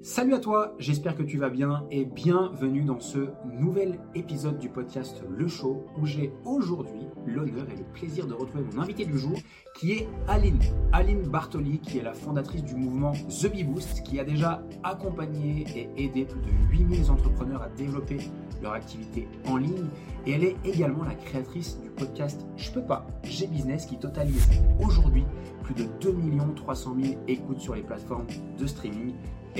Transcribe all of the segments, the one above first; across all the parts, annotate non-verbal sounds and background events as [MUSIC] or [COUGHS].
Salut à toi, j'espère que tu vas bien et bienvenue dans ce nouvel épisode du podcast Le Show où j'ai aujourd'hui l'honneur et le plaisir de retrouver mon invité du jour qui est Aline. Aline Bartoli qui est la fondatrice du mouvement The Bee Boost qui a déjà accompagné et aidé plus de 8000 entrepreneurs à développer leur activité en ligne et elle est également la créatrice du podcast Je peux pas, j'ai business qui totalise aujourd'hui plus de 2 300 000 écoutes sur les plateformes de streaming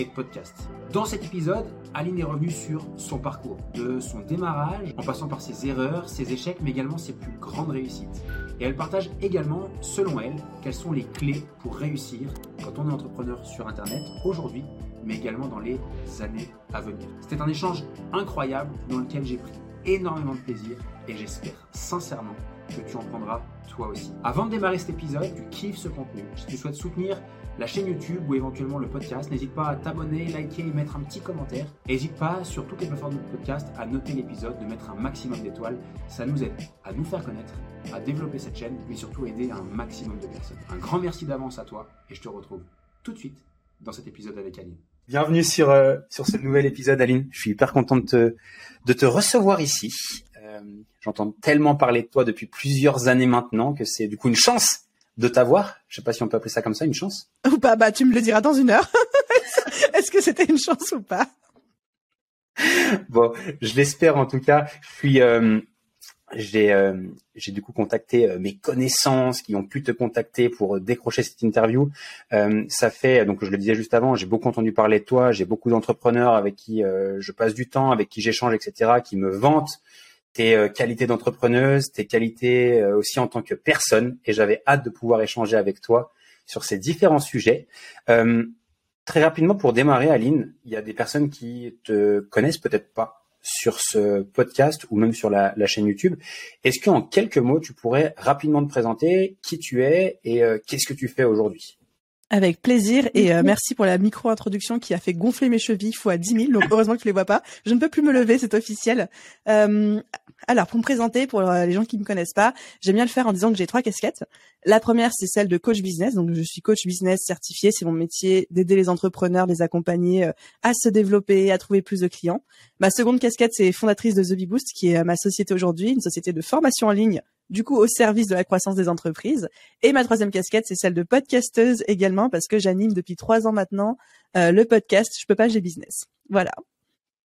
podcast. Dans cet épisode, Aline est revenue sur son parcours, de son démarrage, en passant par ses erreurs, ses échecs, mais également ses plus grandes réussites. Et elle partage également, selon elle, quelles sont les clés pour réussir quand on est entrepreneur sur Internet aujourd'hui, mais également dans les années à venir. C'était un échange incroyable dans lequel j'ai pris énormément de plaisir et j'espère sincèrement que tu en prendras toi aussi. Avant de démarrer cet épisode, tu kiffes ce contenu, si tu souhaites soutenir la chaîne YouTube ou éventuellement le podcast, n'hésite pas à t'abonner, liker et mettre un petit commentaire. N'hésite pas sur toutes les plateformes de podcast à noter l'épisode, de mettre un maximum d'étoiles. Ça nous aide à nous faire connaître, à développer cette chaîne, mais surtout aider un maximum de personnes. Un grand merci d'avance à toi et je te retrouve tout de suite dans cet épisode avec Aline. Bienvenue sur, euh, sur ce nouvel épisode, Aline. Je suis hyper content de te, de te recevoir ici. Euh, J'entends tellement parler de toi depuis plusieurs années maintenant que c'est du coup une chance de t'avoir. Je sais pas si on peut appeler ça comme ça, une chance. Ou pas, bah tu me le diras dans une heure. [LAUGHS] Est-ce que c'était une chance ou pas? Bon, je l'espère en tout cas. Je suis, euh, j'ai, euh, j'ai du coup contacté euh, mes connaissances qui ont pu te contacter pour décrocher cette interview. ça fait, donc je le disais juste avant, j'ai beaucoup entendu parler de toi. J'ai beaucoup d'entrepreneurs avec qui je passe du temps, avec qui j'échange, etc., qui me vantent tes euh, qualités d'entrepreneuse, tes qualités euh, aussi en tant que personne. Et j'avais hâte de pouvoir échanger avec toi sur ces différents sujets. Euh, très rapidement, pour démarrer, Aline, il y a des personnes qui te connaissent peut-être pas sur ce podcast ou même sur la, chaîne YouTube. Est-ce qu'en quelques mots, tu pourrais rapidement te présenter qui tu es et qu'est-ce que tu fais aujourd'hui? Avec plaisir et euh, merci pour la micro-introduction qui a fait gonfler mes chevilles fois 10 000. Donc heureusement que tu les vois pas. Je ne peux plus me lever, c'est officiel. Euh, alors pour me présenter, pour euh, les gens qui me connaissent pas, j'aime bien le faire en disant que j'ai trois casquettes. La première c'est celle de coach business. Donc je suis coach business certifié. C'est mon métier d'aider les entrepreneurs, les accompagner à se développer, à trouver plus de clients. Ma seconde casquette c'est fondatrice de The Bee Boost qui est ma société aujourd'hui, une société de formation en ligne du coup au service de la croissance des entreprises. Et ma troisième casquette, c'est celle de podcasteuse également, parce que j'anime depuis trois ans maintenant euh, le podcast Je peux pas, j'ai business. Voilà.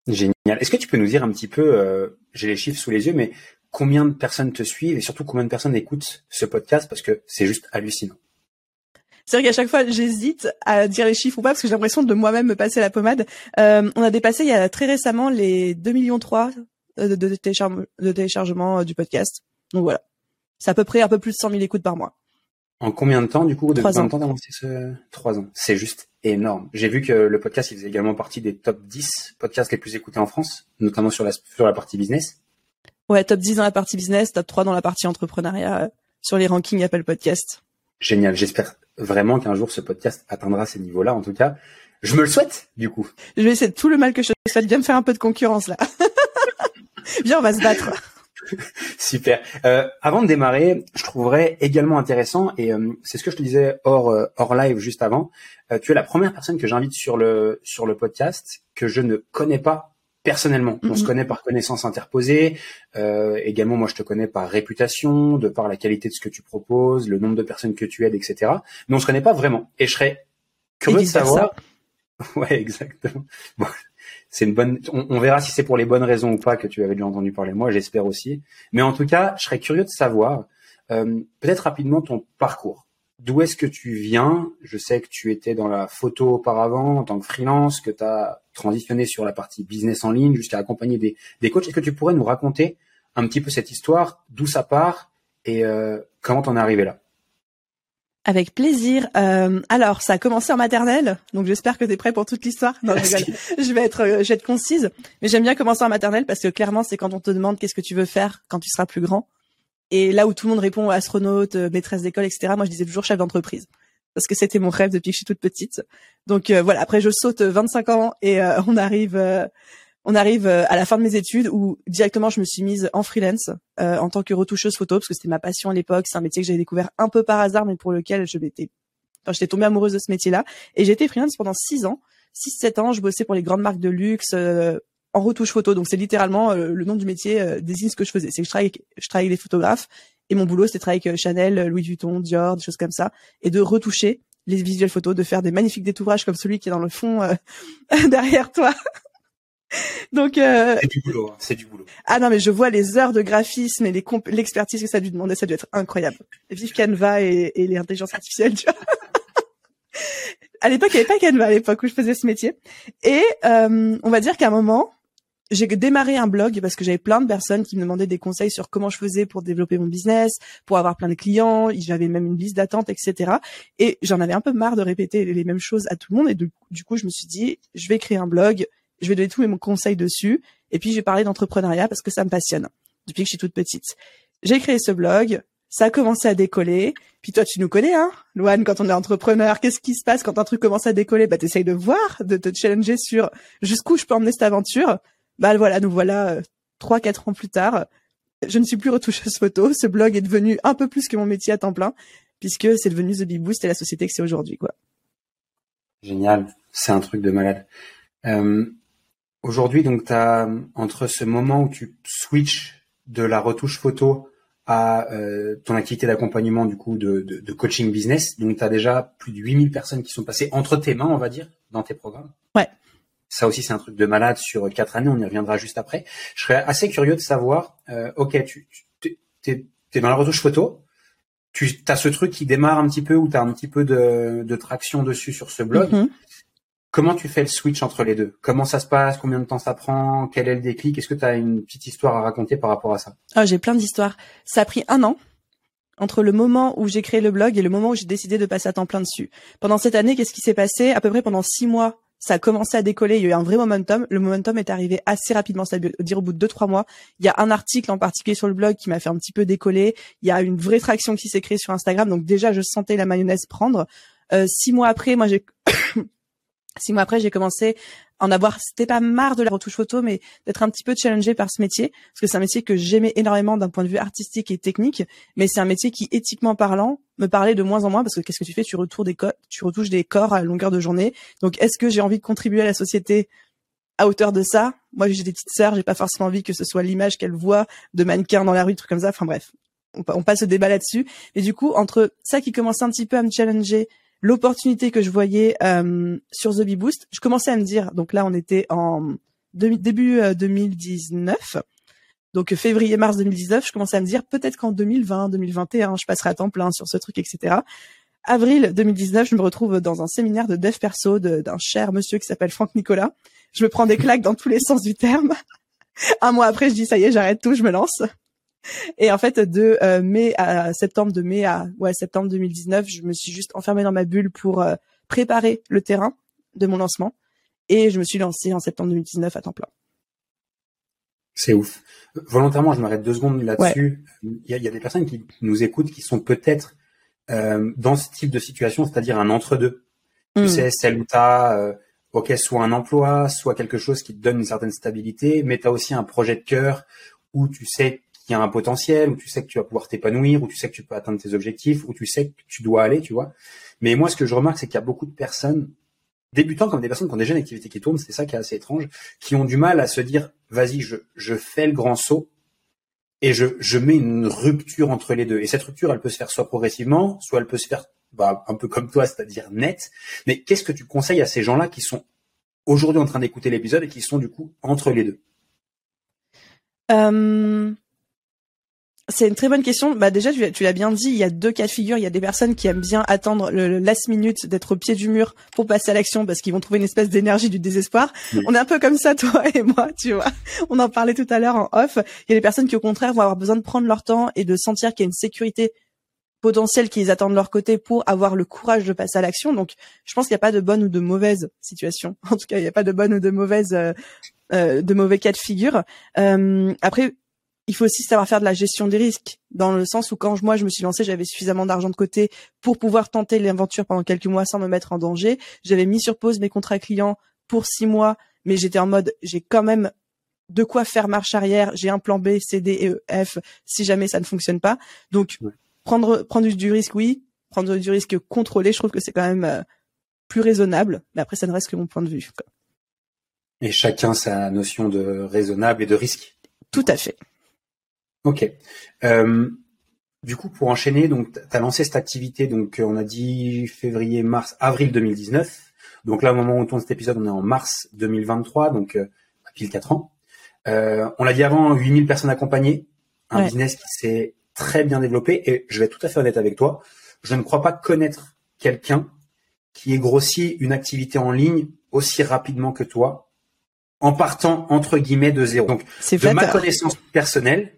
Génial. Est-ce que tu peux nous dire un petit peu, euh, j'ai les chiffres sous les yeux, mais combien de personnes te suivent et surtout combien de personnes écoutent ce podcast parce que c'est juste hallucinant. C'est vrai qu'à chaque fois, j'hésite à dire les chiffres ou pas parce que j'ai l'impression de moi-même me passer la pommade. Euh, on a dépassé il y a très récemment les 2 millions 3 de, de, de téléchargements du podcast. Donc voilà. C'est à peu près un peu plus de 100 000 écoutes par mois. En combien de temps, du coup, de Trois ans. temps lancé ce Trois ans. C'est juste énorme. J'ai vu que le podcast, il faisait également partie des top 10 podcasts les plus écoutés en France, notamment sur la, sur la partie business. Ouais, top 10 dans la partie business, top 3 dans la partie entrepreneuriat, euh, sur les rankings Apple Podcast. Génial. J'espère vraiment qu'un jour ce podcast atteindra ces niveaux-là. En tout cas, je me le souhaite, du coup. Je vais essayer de tout le mal que je souhaite. Bien me faire un peu de concurrence, là. [LAUGHS] Viens, on va se battre. [LAUGHS] Super. Euh, avant de démarrer, je trouverais également intéressant, et euh, c'est ce que je te disais hors, euh, hors live juste avant, euh, tu es la première personne que j'invite sur le, sur le podcast que je ne connais pas personnellement. On se connaît par connaissance interposée. également, moi, je te connais par réputation, de par la qualité de ce que tu proposes, le nombre de personnes que tu aides, etc. Mais on se connaît pas vraiment. Et je serais curieux de savoir. [LAUGHS] Ouais, exactement. Bon, c'est une bonne. On, verra si c'est pour les bonnes raisons ou pas que tu avais déjà entendu parler moi. J'espère aussi. Mais en tout cas, je serais curieux de savoir euh, peut-être rapidement ton parcours. D'où est-ce que tu viens? Je sais que tu étais dans la photo auparavant en tant que freelance, que tu as transitionné sur la partie business en ligne jusqu'à accompagner des, des coachs. Est-ce que tu pourrais nous raconter un petit peu cette histoire, d'où ça part et euh, comment t'en es arrivé là? Avec plaisir. Euh, alors, ça a commencé en maternelle, donc j'espère que tu es prêt pour toute l'histoire. Non, je, je vais être, euh, je vais être concise, mais j'aime bien commencer en maternelle parce que clairement, c'est quand on te demande qu'est-ce que tu veux faire quand tu seras plus grand. Et là où tout le monde répond astronaute, euh, maîtresse d'école, etc. Moi, je disais toujours chef d'entreprise parce que c'était mon rêve depuis que je suis toute petite. Donc voilà. Après, je saute 25 ans et on arrive on arrive euh, à la fin de mes études où directement je me suis mise en freelance euh, en tant que retoucheuse photo parce que c'était ma passion à l'époque. C'est un métier que j'avais découvert un peu par hasard, mais pour lequel je m'étais, enfin, j'étais tombée amoureuse de ce métier-là. Et j'ai été freelance pendant six ans, 6-7 ans, je bossais pour les grandes marques de luxe en retouche photo. Donc c'est littéralement le nom du métier désigne ce que je faisais. C'est que je travaillais, je travaillais avec les photographes et mon boulot c'était travailler avec Chanel, Louis Vuitton, Dior, des choses comme ça et de retoucher les visuels photos, de faire des magnifiques détouvrages comme celui qui est dans le fond [LAUGHS] derrière toi. [LAUGHS] Donc euh... c'est du boulot, hein. c'est du boulot. Ah non mais je vois les heures de graphisme et l'expertise que ça a dû demander, ça dû être incroyable. Vive Canva et, et l'intelligence artificielle, tu vois. [LAUGHS] à l'époque, il n'y avait pas Canva à l'époque où je faisais ce métier. Et euh, on va dire qu'à un moment, j'ai démarré un blog parce que j'avais plein de personnes qui me demandaient des conseils sur comment je faisais pour développer mon business, pour avoir plein de clients. J'avais même une liste d'attente, etc. Et j'en avais un peu marre de répéter les mêmes choses à tout le monde. Et du coup, je me suis dit, je vais créer un blog je vais donner tous mes conseils dessus, et puis je vais parler d'entrepreneuriat parce que ça me passionne depuis que je suis toute petite. J'ai créé ce blog, ça a commencé à décoller. Puis toi, tu nous connais, hein, Loane, quand on est entrepreneur, qu'est-ce qui se passe quand un truc commence à décoller? Bah, t'essayes de voir, de te challenger sur jusqu'où je peux emmener cette aventure. Bah voilà, nous voilà euh, trois, quatre ans plus tard. Je ne suis plus retoucheuse photo. Ce blog est devenu un peu plus que mon métier à temps plein, puisque c'est devenu The Big Boost et la société que c'est aujourd'hui, quoi. Génial, c'est un truc de malade. Euh, Aujourd'hui, donc, tu as entre ce moment où tu switches de la retouche photo à euh, ton activité d'accompagnement du coup de, de, de, coaching business, donc tu as déjà plus de 8000 personnes qui sont passées entre tes mains, on va dire, dans tes programmes. Ouais. Ça aussi, c'est un truc de malade sur quatre années, on y reviendra juste après. Je serais assez curieux de savoir, euh, ok, tu, tu es, es, dans la retouche photo, tu as ce truc qui démarre un petit peu ou tu as un petit peu de, de traction dessus sur ce blog. Mm-hmm. Comment tu fais le switch entre les deux? Comment ça se passe? Combien de temps ça prend? Quel est le déclic? Est-ce que tu as une petite histoire à raconter par rapport à ça? Ah, j'ai plein d'histoires. Ça a pris un an entre le moment où j'ai créé le blog et le moment où j'ai décidé de passer à temps plein dessus. Pendant cette année, qu'est-ce qui s'est passé? À peu près pendant six mois, ça a commencé à décoller. Il y a eu un vrai momentum. Le momentum est arrivé assez rapidement, c'est-à-dire au bout de deux trois mois. Il y a un article en particulier sur le blog qui m'a fait un petit peu décoller. Il y a une vraie traction qui s'est créée sur Instagram. Donc déjà, je sentais la mayonnaise prendre. Euh, six mois après, moi j'ai [COUGHS] [COUGHS] Six mois après, j'ai commencé à en avoir, c'était pas marre de la retouche photo, mais d'être un petit peu challengé par ce métier, parce que c'est un métier que j'aimais énormément d'un point de vue artistique et technique, mais c'est un métier qui, éthiquement parlant, me parlait de moins en moins, parce que qu'est-ce que tu fais? Tu retouches des tu retouches des corps à longueur de journée. Donc, est-ce que j'ai envie de contribuer à la société à hauteur de ça? Moi, j'ai des petites sœurs, j'ai pas forcément envie que ce soit l'image qu'elles voient de mannequins dans la rue, trucs comme ça. Enfin bref, on, passe le débat là-dessus. Et du coup, entre ça qui commençait un petit peu à me challenger l'opportunité que je voyais euh, sur The Bee Boost, je commençais à me dire, donc là on était en début 2019, euh, donc février-mars 2019, je commençais à me dire peut-être qu'en 2020, 2021, je passerai à temps plein sur ce truc, etc. Avril 2019, je me retrouve dans un séminaire de dev perso d'un cher monsieur qui s'appelle Franck Nicolas. Je me prends des claques dans tous les sens du terme. [LAUGHS] un mois après, je dis ça y est, j'arrête tout, je me lance. Et en fait, de euh, mai à septembre, de mai à ouais septembre 2019, je me suis juste enfermée dans ma bulle pour euh, préparer le terrain de mon lancement. Et je me suis lancée en septembre 2019 à temps plein. C'est ouf. Volontairement, je m'arrête deux secondes là-dessus. Il, y, a, des personnes qui nous écoutent qui sont peut-être euh, dans ce type de situation, c'est-à-dire un entre-deux. Tu hmm. sais, celle où tu as, ok, soit un emploi, soit quelque chose qui te donne une certaine stabilité, mais tu as aussi un projet de cœur où tu sais qu'il y a un potentiel, où tu sais que tu vas pouvoir t'épanouir, où tu sais que tu peux atteindre tes objectifs, où tu sais que tu dois aller, tu vois. Mais moi, ce que je remarque, c'est qu'il y a beaucoup de personnes, débutants comme des personnes qui ont déjà une activité qui tourne, c'est ça qui est assez étrange, qui ont du mal à se dire, vas-y, je, fais le grand saut et je, je mets une rupture entre les deux. Et cette rupture, elle peut se faire soit progressivement, soit elle peut se faire bah, un peu comme toi, c'est-à-dire net. Mais qu'est-ce que tu conseilles à ces gens-là qui sont aujourd'hui en train d'écouter l'épisode et qui sont du coup entre les deux? Euh, c'est une très bonne question. Bah déjà, tu, l'as bien dit, il y a deux cas de figure. Il y a des personnes qui aiment bien attendre le, last minute, d'être au pied du mur pour passer à l'action parce qu'ils vont trouver une espèce d'énergie du désespoir. On est un peu comme ça, toi et moi, tu vois. On en parlait tout à l'heure en off. Il y a des personnes qui, au contraire, vont avoir besoin de prendre leur temps et de sentir qu'il y a une sécurité potentielle qu'ils attendent de leur côté pour avoir le courage de passer à l'action. Donc, je pense qu'il n'y a pas de bonne ou de mauvaise situation. [LAUGHS] En tout cas, il n'y a pas de bonne ou de mauvaise, euh, euh, de mauvais cas de figure. Euh, après, il faut aussi savoir faire de la gestion des risques, dans le sens où quand moi je me suis lancée, j'avais suffisamment d'argent de côté pour pouvoir tenter l'aventure pendant quelques mois sans me mettre en danger. J'avais mis sur pause mes contrats clients pour six mois, mais j'étais en mode j'ai quand même de quoi faire marche arrière. J'ai un plan B, C, D et E, F si jamais ça ne fonctionne pas. Donc prendre prendre du risque, oui. Prendre du risque contrôlé, je trouve que c'est quand même euh, plus raisonnable. Mais après, ça ne reste que mon point de vue. Et chacun sa notion de raisonnable et de risque. Tout à fait. Ok. Euh, du coup, pour enchaîner, donc tu as lancé cette activité, donc on a dit février, mars, avril 2019. Donc là, au moment où on tourne cet épisode, on est en mars 2023, donc euh, pile 4 ans. Euh, on l'a dit avant, 8000 personnes accompagnées, un business qui s'est très bien développé. Et je vais être tout à fait honnête avec toi, je ne crois pas connaître quelqu'un qui ait grossi une activité en ligne aussi rapidement que toi, en partant entre guillemets de zéro. Donc, de ma connaissance personnelle,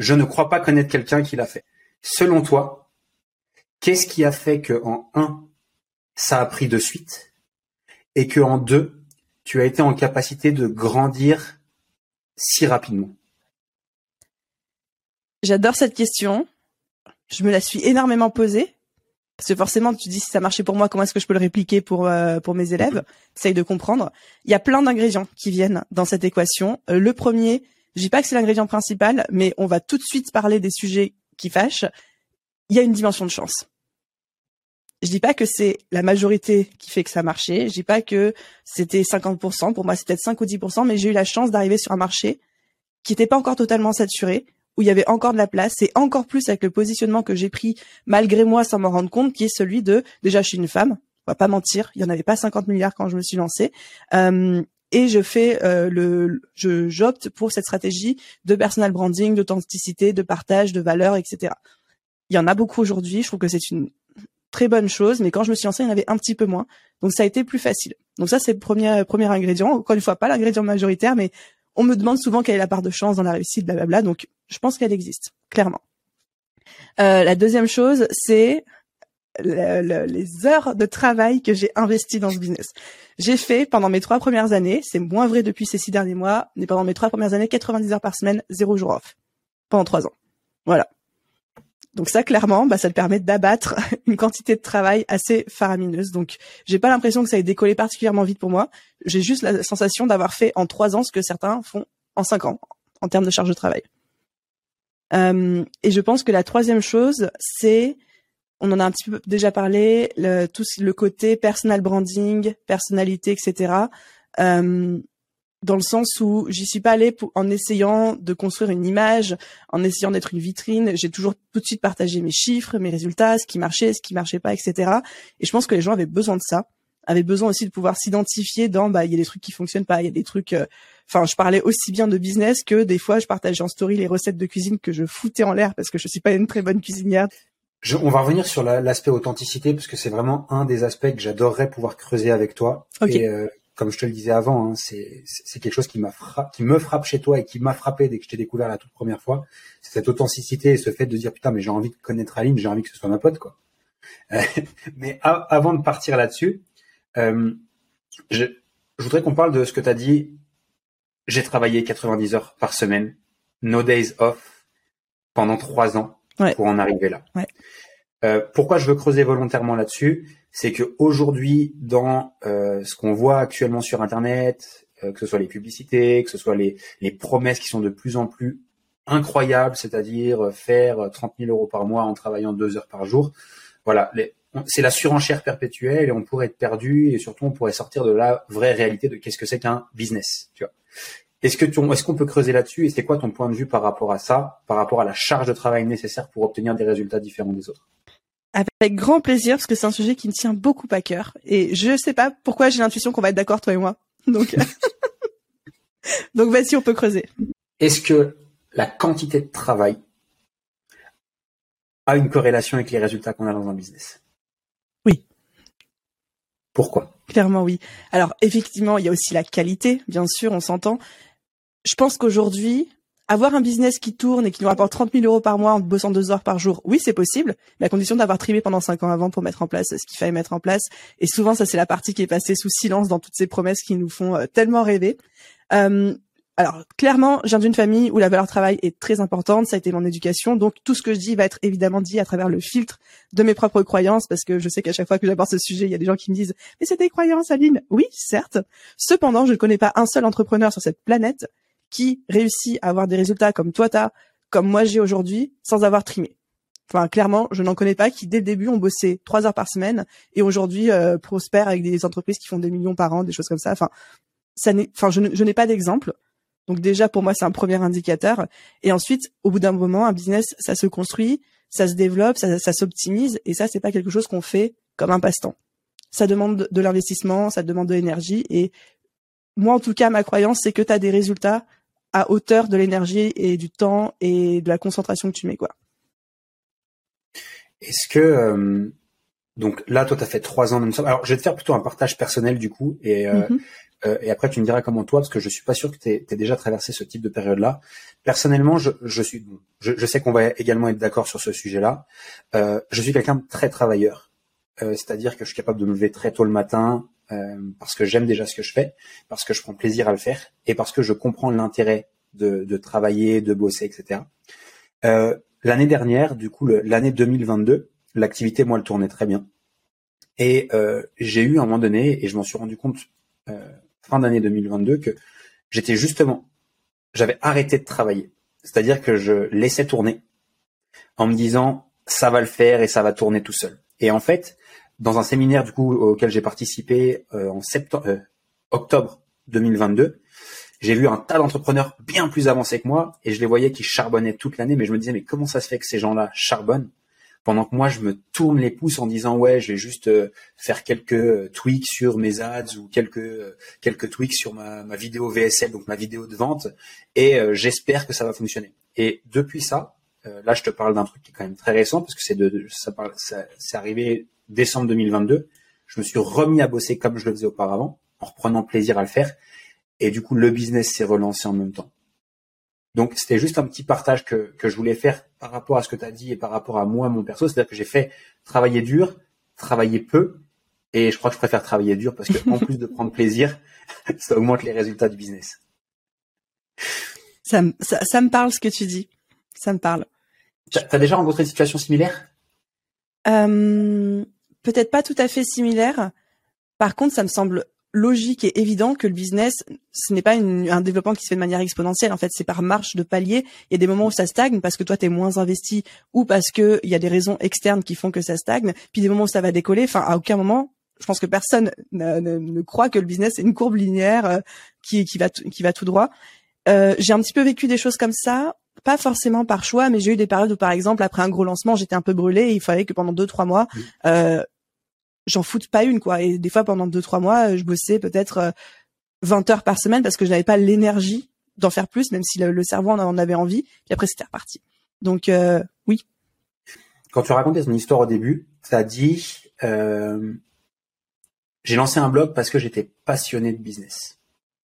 je ne crois pas connaître quelqu'un qui l'a fait. Selon toi, qu'est-ce qui a fait que en un, ça a pris de suite, et que en deux, tu as été en capacité de grandir si rapidement? J'adore cette question. Je me la suis énormément posée. Parce que forcément, tu dis si ça marchait pour moi, comment est-ce que je peux le répliquer pour euh, pour mes élèves? Essaye de comprendre. Il y a plein d'ingrédients qui viennent dans cette équation. Euh, le premier, je dis pas que c'est l'ingrédient principal, mais on va tout de suite parler des sujets qui fâchent. Il y a une dimension de chance. Je dis pas que c'est la majorité qui fait que ça marchait. Je dis pas que c'était 50%. Pour moi, c'est peut-être 5 ou 10%, mais j'ai eu la chance d'arriver sur un marché qui n'était pas encore totalement saturé, où il y avait encore de la place, et encore plus avec le positionnement que j'ai pris malgré moi sans m'en rendre compte, qui est celui de déjà je suis une femme, on va pas mentir, il y en avait pas 50 milliards quand je me suis lancée, euh, et je fais euh, le, je j'opte pour cette stratégie de personal branding, d'authenticité, de partage, de valeur, etc. Il y en a beaucoup aujourd'hui, je trouve que c'est une très bonne chose, mais quand je me suis lancée, il y en avait un petit peu moins, donc ça a été plus facile. Donc ça c'est le premier premier ingrédient, encore une fois pas l'ingrédient majoritaire, mais on me demande souvent quelle est la part de chance dans la réussite, blablabla. Donc, je pense qu'elle existe, clairement. Euh, la deuxième chose, c'est les heures de travail que j'ai investi dans ce business. J'ai fait pendant mes trois premières années, c'est moins vrai depuis ces six derniers mois, mais pendant mes trois premières années, 90 heures par semaine, zéro jour off. Pendant trois ans. Voilà. Donc ça, clairement, bah, ça te permet d'abattre [LAUGHS] une quantité de travail assez faramineuse. Donc, j'ai pas l'impression que ça ait décollé particulièrement vite pour moi. J'ai juste la sensation d'avoir fait en trois ans ce que certains font en cinq ans en termes de charge de travail. Euh, et je pense que la troisième chose, c'est, on en a un petit peu déjà parlé, le, tout le côté personal branding, personnalité, etc. Euh, dans le sens où j'y suis pas allée en essayant de construire une image, en essayant d'être une vitrine. J'ai toujours tout de suite partagé mes chiffres, mes résultats, ce qui marchait, ce qui marchait pas, etc. Et je pense que les gens avaient besoin de ça, avaient besoin aussi de pouvoir s'identifier dans bah il y a des trucs qui fonctionnent pas, il y a des trucs. Euh, enfin, je parlais aussi bien de business que des fois je partageais en story les recettes de cuisine que je foutais en l'air parce que je suis pas une très bonne cuisinière. Je, on va revenir sur l'aspect authenticité parce que c'est vraiment un des aspects que j'adorerais pouvoir creuser avec toi. Okay. Et, euh, comme je te le disais avant, hein, c'est quelque chose qui m'a qui me frappe chez toi et qui m'a frappé dès que je t'ai découvert la toute première fois. C'est cette authenticité et ce fait de dire putain mais j'ai envie de connaître Aline, j'ai envie que ce soit ma pote quoi. Euh, [LAUGHS] mais avant de partir là-dessus, euh, je, je, voudrais qu'on parle de ce que tu as dit. J'ai travaillé 90 heures par semaine, no days off, pendant trois ans ouais. pour en arriver là. Ouais. Euh, pourquoi je veux creuser volontairement là-dessus c'est que aujourd'hui, dans euh, ce qu'on voit actuellement sur Internet, euh, que ce soit les publicités, que ce soit les, les promesses qui sont de plus en plus incroyables, c'est-à-dire faire 30 000 euros par mois en travaillant deux heures par jour, voilà, c'est la surenchère perpétuelle et on pourrait être perdu et surtout on pourrait sortir de la vraie réalité de qu'est-ce que c'est qu'un business, tu vois. Est-ce que tu, est-ce qu'on peut creuser là-dessus et c'est quoi ton point de vue par rapport à ça, par rapport à la charge de travail nécessaire pour obtenir des résultats différents des autres? Avec grand plaisir parce que c'est un sujet qui me tient beaucoup à cœur et je sais pas pourquoi j'ai l'intuition qu'on va être d'accord toi et moi. [LAUGHS] Donc [LAUGHS] donc vas-y on peut creuser. Est-ce que la quantité de travail a une corrélation avec les résultats qu'on a dans un business? Oui. Pourquoi? Clairement oui. Alors effectivement, il y a aussi la qualité, bien sûr, on s'entend. Je pense qu'aujourd'hui, avoir un business qui tourne et qui nous rapporte 30 000 euros par mois en bossant deux heures par jour, oui, c'est possible, mais à condition d'avoir trimé pendant cinq ans avant pour mettre en place ce qu'il fallait mettre en place. Et souvent, ça, c'est la partie qui est passée sous silence dans toutes ces promesses qui nous font euh, tellement rêver. Euh, alors, clairement, je viens d'une famille où la valeur travail est très importante, ça a été mon éducation, donc tout ce que je dis va être évidemment dit à travers le filtre de mes propres croyances, parce que je sais qu'à chaque fois que j'aborde ce sujet, il y a des gens qui me disent « Mais c'est des croyances, Aline !» Oui, certes. Cependant, je ne connais pas un seul entrepreneur sur cette planète qui réussit à avoir des résultats comme toi t'as, comme moi j'ai aujourd'hui, sans avoir trimé. Enfin, clairement, je n'en connais pas qui dès le début ont bossé trois heures par semaine et aujourd'hui euh, prospèrent avec des entreprises qui font des millions par an, des choses comme ça. Enfin, ça n'est, enfin, je, n'ai pas d'exemple. Donc déjà, pour moi, c'est un premier indicateur. Et ensuite, au bout d'un moment, un business, ça se construit, ça se développe, ça, s'optimise. Et ça, c'est pas quelque chose qu'on fait comme un passe-temps. Ça demande de l'investissement, ça demande de l'énergie. Et moi, en tout cas, ma croyance, c'est que tu as des résultats à hauteur de l'énergie et du temps et de la concentration que tu mets, quoi. Est-ce que euh, donc là, toi, tu as fait trois ans. Alors, je vais te faire plutôt un partage personnel du coup, et euh, mm-hmm. euh, et après tu me diras comment toi, parce que je suis pas sûr que tu aies déjà traversé ce type de période-là. Personnellement, je, je suis, je, je, sais qu'on va également être d'accord sur ce sujet-là. je suis quelqu'un de très travailleur, c'est-à-dire que je suis capable de me lever très tôt le matin parce que j'aime déjà ce que je fais, parce que je prends plaisir à le faire, et parce que je comprends l'intérêt de, de travailler, de bosser, etc. Euh, L'année dernière, du coup, l'année 2022, l'activité, moi, elle tournait très bien. Et euh, j'ai eu à un moment donné, et je m'en suis rendu compte euh, fin d'année 2022, que j'étais justement, j'avais arrêté de travailler. C'est-à-dire que je laissais tourner en me disant, ça va le faire et ça va tourner tout seul. Et en fait, dans un séminaire du coup auquel j'ai participé euh, en septembre, euh, octobre 2022, j'ai vu un tas d'entrepreneurs bien plus avancés que moi et je les voyais qui charbonnaient toute l'année, mais je me disais mais comment ça se fait que ces gens-là charbonnent pendant que moi je me tourne les pouces en disant ouais je vais juste euh, faire quelques tweaks sur mes ads ou quelques quelques tweaks sur ma, ma vidéo VSL donc ma vidéo de vente et j'espère que ça va fonctionner. Et depuis ça, là je te parle d'un truc qui est quand même très récent parce que c'est de, ça, ça c'est arrivé décembre 2022. Je me suis remis à bosser comme je le faisais auparavant en reprenant plaisir à le faire et du coup, le business s'est relancé en même temps. Donc, c'était juste un petit partage que, que je voulais faire par rapport à ce que tu as dit et par rapport à moi, mon perso. C'est-à-dire que j'ai fait travailler dur, travailler peu. Et je crois que je préfère travailler dur parce que en plus de prendre plaisir, [LAUGHS] ça augmente les résultats du business. Ça, ça, ça me parle ce que tu dis. Ça me parle. Tu as déjà rencontré une situation similaire euh, Peut-être pas tout à fait similaire. Par contre, ça me semble logique et évident que le business, ce n'est pas un développement qui se fait de manière exponentielle. En fait, c'est par marche de palier. Il y a des moments où ça stagne parce que toi, tu es moins investi ou parce que il y a des raisons externes qui font que ça stagne. Puis des moments où ça va décoller. Enfin, à aucun moment, je pense que personne ne, ne, croit que le business est une courbe linéaire euh, qui, qui, va, qui va tout droit. Euh, j'ai un petit peu vécu des choses comme ça pas forcément par choix, mais j'ai eu des périodes où, par exemple, après un gros lancement, j'étais un peu brûlée et il fallait que pendant deux, trois mois, euh, j'en foute pas une quoi. Et des fois pendant deux trois mois, je bossais peut-être 20 euh, heures par semaine parce que je n'avais pas l'énergie d'en faire plus, même si le, cerveau en avait envie. Puis après c'était reparti. Donc euh, oui. Quand tu racontais ton histoire au début, tu as dit euh, j'ai lancé un blog parce que j'étais passionné de business.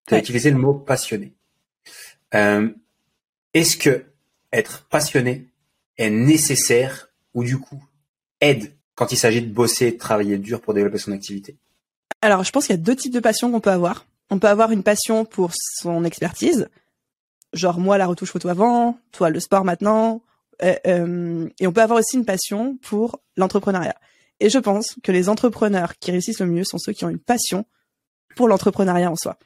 Tu as utilisé le mot passionné. Est-ce que être passionné est nécessaire ou du coup aide quand il s'agit de bosser de travailler dur pour développer son activité? Alors, je pense qu'il y a deux types de passions qu'on peut avoir. On peut avoir une passion pour son expertise, genre moi la retouche photo avant, toi le sport maintenant, euh, euh, et on peut avoir aussi une passion pour l'entrepreneuriat. Et je pense que les entrepreneurs qui réussissent le mieux sont ceux qui ont une passion pour l'entrepreneuriat en soi,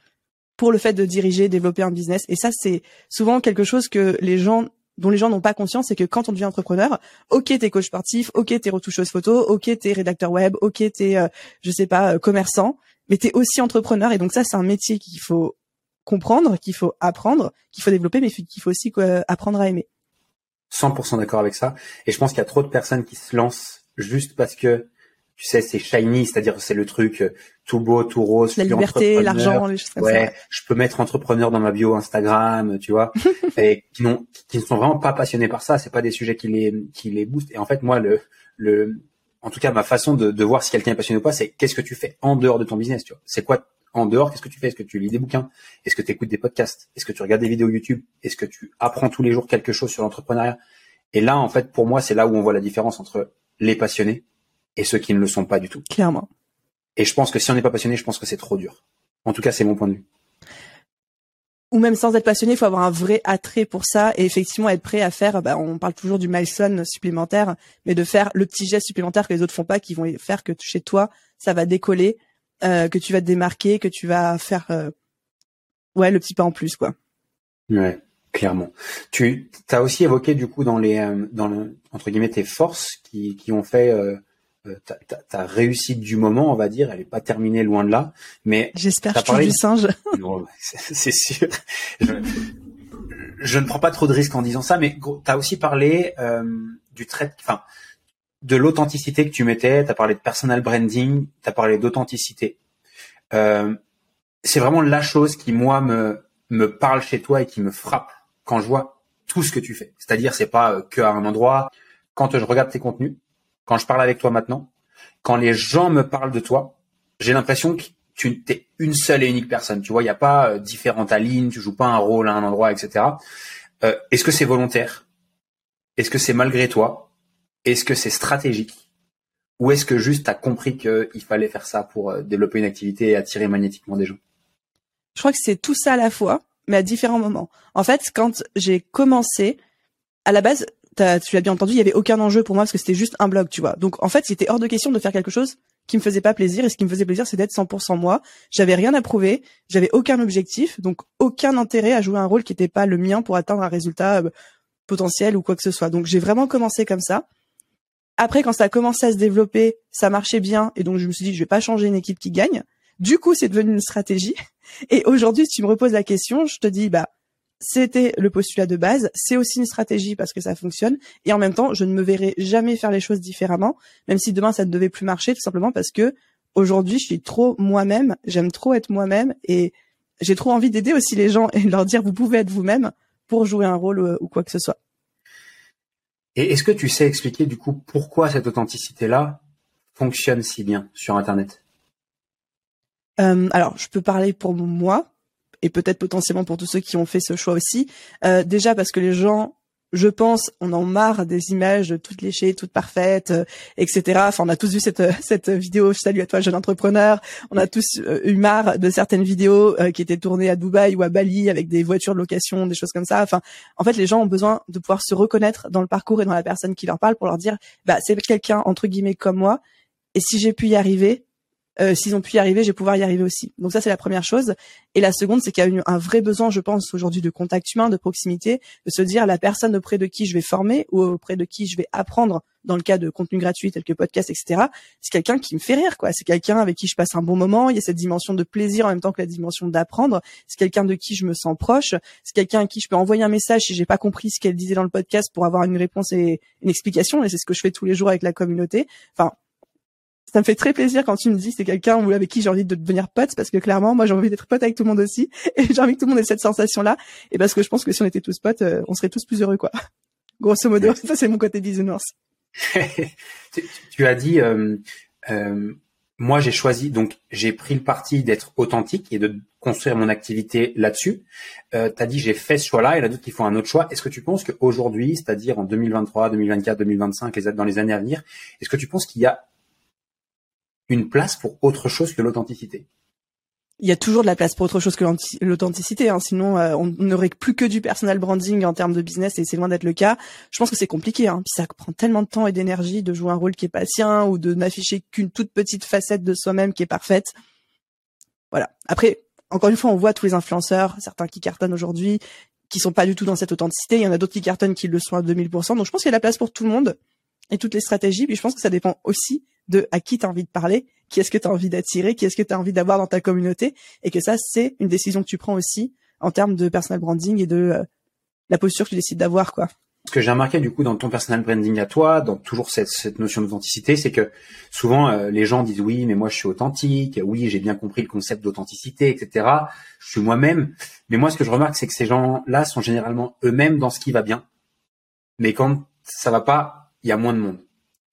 pour le fait de diriger, développer un business. Et ça, c'est souvent quelque chose que les gens dont les gens n'ont pas conscience, c'est que quand on devient entrepreneur, ok t'es coach sportif, ok t'es retoucheuse photo, ok t'es rédacteur web, ok t'es euh, je sais pas euh, commerçant, mais t'es aussi entrepreneur et donc ça c'est un métier qu'il faut comprendre, qu'il faut apprendre, qu'il faut développer, mais qu'il faut aussi apprendre à aimer. 100% d'accord avec ça. Et je pense qu'il y a trop de personnes qui se lancent juste parce que tu sais, c'est shiny, c'est-à-dire c'est le truc euh, tout beau, tout rose. La liberté, l'argent, les choses comme ouais, je peux mettre entrepreneur dans ma bio Instagram, tu vois, [LAUGHS] et qui n'ont, qui ne sont vraiment pas passionnés par ça. C'est pas des sujets qui les, qui les boostent. Et en fait, moi, le, le, en tout cas, ma façon de, de voir si quelqu'un est passionné ou pas, c'est qu'est-ce que tu fais en dehors de ton business, tu vois. C'est quoi en dehors Qu'est-ce que tu fais? Est-ce que tu lis des bouquins? Est-ce que tu écoutes des podcasts? Est-ce que tu regardes des vidéos YouTube? Est-ce que tu apprends tous les jours quelque chose sur l'entrepreneuriat? Et là, en fait, pour moi, c'est là où on voit la différence entre les passionnés et ceux qui ne le sont pas du tout. Clairement. Et je pense que si on n'est pas passionné, je pense que c'est trop dur. En tout cas, c'est mon point de vue. Ou même sans être passionné, il faut avoir un vrai attrait pour ça et effectivement être prêt à faire. Bah, on parle toujours du milestone supplémentaire, mais de faire le petit geste supplémentaire que les autres font pas, qui vont faire que chez toi ça va décoller, euh, que tu vas te démarquer, que tu vas faire, euh, ouais, le petit pas en plus, quoi. Ouais. Clairement. Tu as aussi évoqué du coup dans les euh, dans le, entre guillemets tes forces qui, qui ont fait euh, euh ta, ta, réussite du moment, on va dire, elle est pas terminée loin de là, mais j'espère que tu du singe. [LAUGHS] c'est sûr. Je, je, ne prends pas trop de risques en disant ça, mais tu as aussi parlé euh, du trait, enfin, de l'authenticité que tu mettais. Tu as parlé de personal branding, tu as parlé d'authenticité. Euh, c'est vraiment la chose qui moi me me parle chez toi et qui me frappe quand je vois tout ce que tu fais. C'est-à-dire, c'est pas euh, que à un endroit. Quand je regarde tes contenus, quand je parle avec toi maintenant, quand les gens me parlent de toi, j'ai l'impression que tu es une seule et unique personne. Tu vois, il n'y a pas euh, différentes lignes, tu joues pas un rôle à un endroit, etc. Euh, Est-ce que c'est volontaire? Est-ce que c'est malgré toi? Est-ce que c'est stratégique? Ou est-ce que juste tu as compris qu'il fallait faire ça pour euh, développer une activité et attirer magnétiquement des gens? Je crois que c'est tout ça à la fois mais à différents moments. En fait, quand j'ai commencé, à la base, tu l'as bien entendu, il y avait aucun enjeu pour moi parce que c'était juste un blog, tu vois. Donc en fait, c'était hors de question de faire quelque chose qui me faisait pas plaisir et ce qui me faisait plaisir, c'est d'être 100% moi. J'avais rien à prouver, j'avais aucun objectif, donc aucun intérêt à jouer un rôle qui n'était pas le mien pour atteindre un résultat euh, potentiel ou quoi que ce soit. Donc j'ai vraiment commencé comme ça. Après, quand ça a commencé à se développer, ça marchait bien et donc je me suis dit, je vais pas changer une équipe qui gagne. Du coup, c'est devenu une stratégie. Et aujourd'hui, si tu me reposes la question, je te dis, bah, c'était le postulat de base, c'est aussi une stratégie parce que ça fonctionne, et en même temps, je ne me verrai jamais faire les choses différemment, même si demain ça ne devait plus marcher, tout simplement parce que aujourd'hui, je suis trop moi-même, j'aime trop être moi-même, et j'ai trop envie d'aider aussi les gens et de leur dire, vous pouvez être vous-même pour jouer un rôle ou, ou quoi que ce soit. Et est-ce que tu sais expliquer du coup pourquoi cette authenticité-là fonctionne si bien sur Internet? Euh, alors, je peux parler pour moi et peut-être potentiellement pour tous ceux qui ont fait ce choix aussi. Euh, déjà parce que les gens, je pense, on en marre des images toutes léchées, toutes parfaites, euh, etc. Enfin, on a tous vu cette cette vidéo. Salut à toi, jeune entrepreneur. On a tous eu marre de certaines vidéos qui étaient tournées à Dubaï ou à Bali avec des voitures de location, des choses comme ça. Enfin, en fait, les gens ont besoin de pouvoir se reconnaître dans le parcours et dans la personne qui leur parle pour leur dire, bah, c'est quelqu'un entre guillemets comme moi. Et si j'ai pu y arriver, euh, s'ils ont pu y arriver, je vais pouvoir y arriver aussi. Donc ça, c'est la première chose. Et la seconde, c'est qu'il y a eu un vrai besoin, je pense, aujourd'hui de contact humain, de proximité, de se dire la personne auprès de qui je vais former ou auprès de qui je vais apprendre dans le cas de contenu gratuit tel que podcast, etc. C'est quelqu'un qui me fait rire, quoi. C'est quelqu'un avec qui je passe un bon moment. Il y a cette dimension de plaisir en même temps que la dimension d'apprendre. C'est quelqu'un de qui je me sens proche. C'est quelqu'un à qui je peux envoyer un message si j'ai pas compris ce qu'elle disait dans le podcast pour avoir une réponse et une explication. Et c'est ce que je fais tous les jours avec la communauté. Enfin, ça me fait très plaisir quand tu me dis c'est quelqu'un avec qui j'ai envie de devenir pote parce que clairement moi j'ai envie d'être pote avec tout le monde aussi. [LAUGHS] Et j'ai envie que tout le monde ait cette sensation là et parce que je pense que si on était tous potes euh, on serait tous plus heureux quoi. [LAUGHS] Grosso modo ça c'est mon côté bisounours. [LAUGHS] Tu, tu, as dit euh, euh, moi j'ai choisi donc j'ai pris le parti d'être authentique et de construire mon activité là-dessus. Euh, tu as dit j'ai fait ce choix-là, il y en a d'autres qui font un autre choix. Est-ce que tu penses qu'aujourd'hui, c'est-à-dire en 2023, 2024, 2025, les, dans les années à venir, est-ce que tu penses qu'il y a une place pour autre chose que l'authenticité. Il y a toujours de la place pour autre chose que l'authenticité, hein. sinon euh, on n'aurait plus que du personal branding en termes de business et c'est loin d'être le cas. Je pense que c'est compliqué, hein. Puis ça prend tellement de temps et d'énergie de jouer un rôle qui est pas sien ou de n'afficher qu'une toute petite facette de soi-même qui est parfaite. Voilà. Après, encore une fois, on voit tous les influenceurs, certains qui cartonnent aujourd'hui, qui sont pas du tout dans cette authenticité. Il y en a d'autres qui cartonnent qui le sont à 2000%. Donc je pense qu'il y a de la place pour tout le monde et toutes les stratégies. Puis je pense que ça dépend aussi de à qui tu as envie de parler, qui est-ce que tu as envie d'attirer, qui est-ce que tu as envie d'avoir dans ta communauté, et que ça, c'est une décision que tu prends aussi en termes de personal branding et de euh, la posture que tu décides d'avoir, quoi. Ce que j'ai remarqué du coup dans ton personal branding à toi, dans toujours cette, notion d'authenticité, c'est que souvent euh, les gens disent oui, mais moi je suis authentique, oui j'ai bien compris le concept d'authenticité, etc. Je suis moi-même. Mais moi ce que je remarque, c'est que ces gens-là sont généralement eux-mêmes dans ce qui va bien, mais quand ça va pas, il y a moins de monde.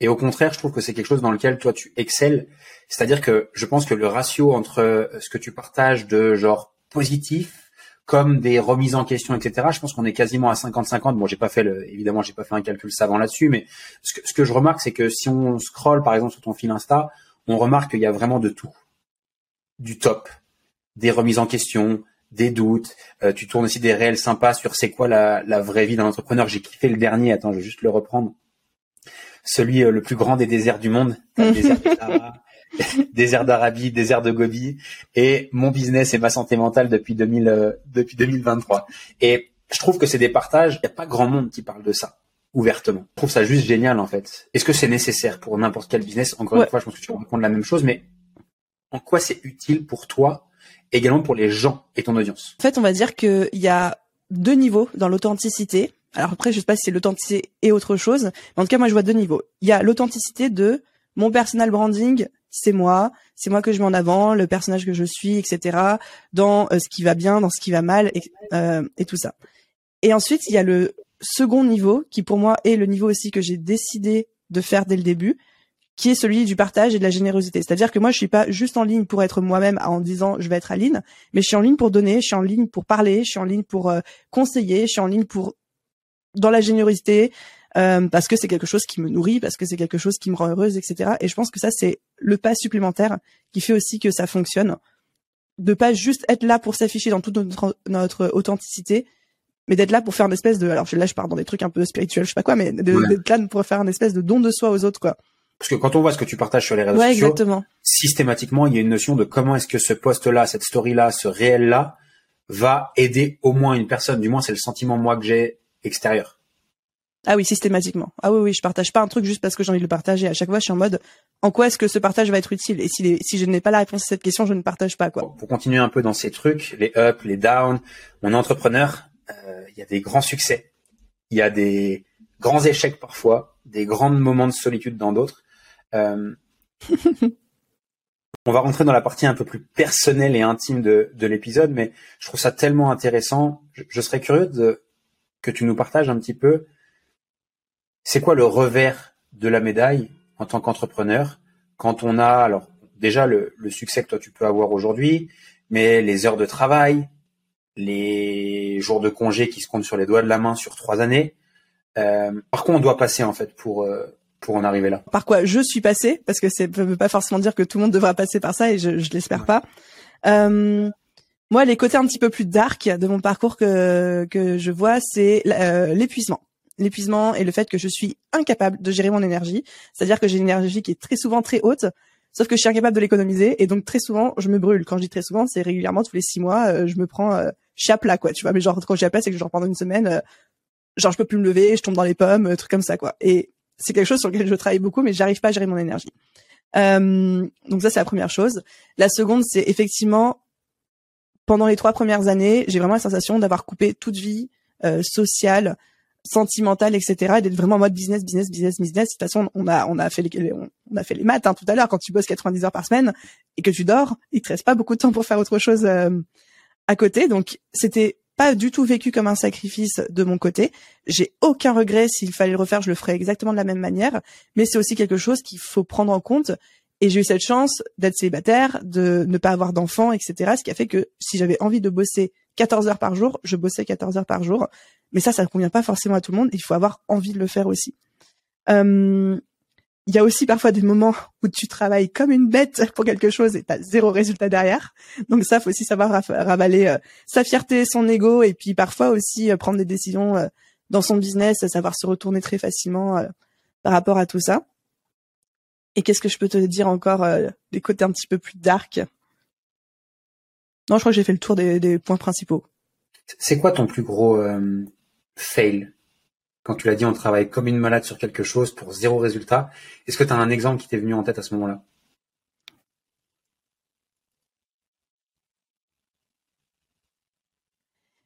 Et au contraire, je trouve que c'est quelque chose dans lequel toi tu excelles. C'est-à-dire que je pense que le ratio entre euh, ce que tu partages de genre positif comme des remises en question, etc. Je pense qu'on est quasiment à 50-50. Bon, j'ai pas fait le, évidemment, j'ai pas fait un calcul savant là-dessus, mais ce que, ce que je remarque, c'est que si on scrolle, par exemple, sur ton fil Insta, on remarque qu'il y a vraiment de tout. Du top, des remises en question, des doutes. Euh, tu tournes aussi des réels sympas sur c'est quoi la, la vraie vie d'un entrepreneur. J'ai kiffé le dernier. Attends, je vais juste le reprendre celui euh, le plus grand des déserts du monde, [LAUGHS] désert désert [LAUGHS] d'Arabie, désert de Gobi, et mon business et ma santé mentale depuis 2000, euh, depuis 2023. Et je trouve que c'est des partages. Il n'y a pas grand monde qui parle de ça ouvertement. Je trouve ça juste génial en fait. Est-ce que c'est nécessaire pour n'importe quel business? Encore une fois, je pense que tu répondre la même chose, mais en quoi c'est utile pour toi, également pour les gens et ton audience? En fait, on va dire qu'il y a deux niveaux dans l'authenticité. Alors après, je sais pas si c'est l'authenticité et autre chose, mais en tout cas, moi, je vois deux niveaux. Il y a l'authenticité de mon personal branding, c'est moi, c'est moi que je mets en avant, le personnage que je suis, etc. Dans euh, ce qui va bien, dans ce qui va mal, et, euh, et tout ça. Et ensuite, il y a le second niveau, qui pour moi est le niveau aussi que j'ai décidé de faire dès le début, qui est celui du partage et de la générosité. C'est-à-dire que moi, je suis pas juste en ligne pour être moi-même en disant je vais être Aline, mais je suis en ligne pour donner, je suis en ligne pour parler, je suis en ligne pour euh, conseiller, je suis en ligne pour dans la générosité, euh, parce que c'est quelque chose qui me nourrit, parce que c'est quelque chose qui me rend heureuse, etc. Et je pense que ça, c'est le pas supplémentaire qui fait aussi que ça fonctionne. De pas juste être là pour s'afficher dans toute notre, notre authenticité, mais d'être là pour faire une espèce de, alors là je pars dans des trucs un peu spirituels, je sais pas quoi, mais d'être là pour faire une espèce de don de soi aux autres, quoi. Parce que quand on voit ce que tu partages sur les réseaux ouais, sociaux, exactement. systématiquement, il y a une notion de comment est-ce que ce post-là, cette story-là, ce réel-là, va aider au moins une personne. Du moins, c'est le sentiment moi que j'ai extérieur. Ah oui, systématiquement. Ah oui, oui, je partage pas un truc juste parce que j'ai envie de le partager. À chaque fois, je suis en mode, en quoi est-ce que ce partage va être utile? Et si, les, si je n'ai pas la réponse à cette question, je ne partage pas quoi. Pour continuer un peu dans ces trucs, les ups, les downs, mon entrepreneur, euh, il y a des grands succès, il y a des grands échecs parfois, des grands moments de solitude dans d'autres. Euh, [LAUGHS] on va rentrer dans la partie un peu plus personnelle et intime de, de l'épisode, mais je trouve ça tellement intéressant. Je, je, serais curieux de que tu nous partages un petit peu. C'est quoi le revers de la médaille en tant qu'entrepreneur quand on a alors déjà le, le succès que toi tu peux avoir aujourd'hui, mais les heures de travail, les jours de congé qui se comptent sur les doigts de la main sur trois années. Euh, par quoi on doit passer en fait pour euh, pour en arriver là? Par quoi je suis passé Parce que ça veut pas forcément dire que tout le monde devra passer par ça et je, je l'espère pas. Euh, moi, les côtés un petit peu plus dark de mon parcours que que je vois, c'est euh, l'épuisement. L'épuisement et le fait que je suis incapable de gérer mon énergie. C'est-à-dire que j'ai une énergie qui est très souvent très haute, sauf que je suis incapable de l'économiser et donc très souvent je me brûle. Quand je dis très souvent, c'est régulièrement tous les six mois, euh, je me prends euh, chape là quoi. Tu vois, mais genre quand je plat, c'est que genre pendant une semaine, euh, genre je peux plus me lever, je tombe dans les pommes, euh, trucs comme ça quoi. Et c'est quelque chose sur lequel je travaille beaucoup, mais j'arrive pas à gérer mon énergie. Donc ça, c'est la première chose. La seconde, c'est effectivement, pendant les trois premières années, j'ai vraiment la sensation d'avoir coupé toute vie euh, sociale, sentimentale, etc. Et d'être vraiment en mode business, business, business, business. De toute façon, on a, on a fait les, on a fait les maths hein, tout à l'heure. Quand tu bosses 90 heures par semaine et que tu dors, il te reste pas beaucoup de temps pour faire autre chose euh, à côté. Donc, c'était pas du tout vécu comme un sacrifice de mon côté. J'ai aucun regret. S'il fallait le refaire, je le ferais exactement de la même manière. Mais c'est aussi quelque chose qu'il faut prendre en compte. Et j'ai eu cette chance d'être célibataire, de ne pas avoir d'enfants, etc. Ce qui a fait que si j'avais envie de bosser 14 heures par jour, je bossais 14 heures par jour. Mais ça, ça ne convient pas forcément à tout le monde. Il faut avoir envie de le faire aussi. Euh, il y a aussi parfois des moments où tu travailles comme une bête pour quelque chose et t'as zéro résultat derrière. Donc ça, faut aussi savoir ravaler euh, sa fierté, son ego, et puis parfois aussi euh, prendre des décisions dans son business, savoir se retourner très facilement par rapport à tout ça. Et qu'est-ce que je peux te dire encore des côtés un petit peu plus dark? Non, je crois que j'ai fait le tour des, points principaux. C'est quoi ton plus gros fail? Quand tu l'as dit, on travaille comme une malade sur quelque chose pour zéro résultat. Est-ce que tu as un exemple qui t'est venu en tête à ce moment-là?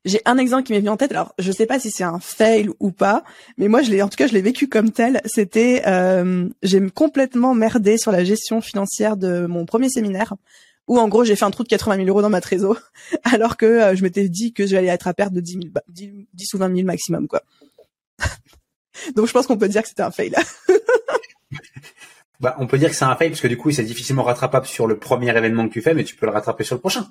J'ai un exemple qui m'est venu en tête. Alors, je sais pas si c'est un fail ou pas, mais moi, je l'ai, en tout cas, je l'ai vécu comme tel. C'était, euh, j'ai complètement merdé sur la gestion financière de mon premier séminaire, où en gros, j'ai fait un trou de 80 000 euros dans ma trésor, [LAUGHS] alors que euh, je m'étais dit que j'allais être à perte de 10, 000, 10, 10 ou 20 000 maximum, quoi. [LAUGHS] Donc je pense qu'on peut dire que c'était un fail. [LAUGHS] bah, on peut dire que c'est un fail parce que du coup, c'est difficilement rattrapable sur le premier événement que tu fais, mais tu peux le rattraper sur le prochain.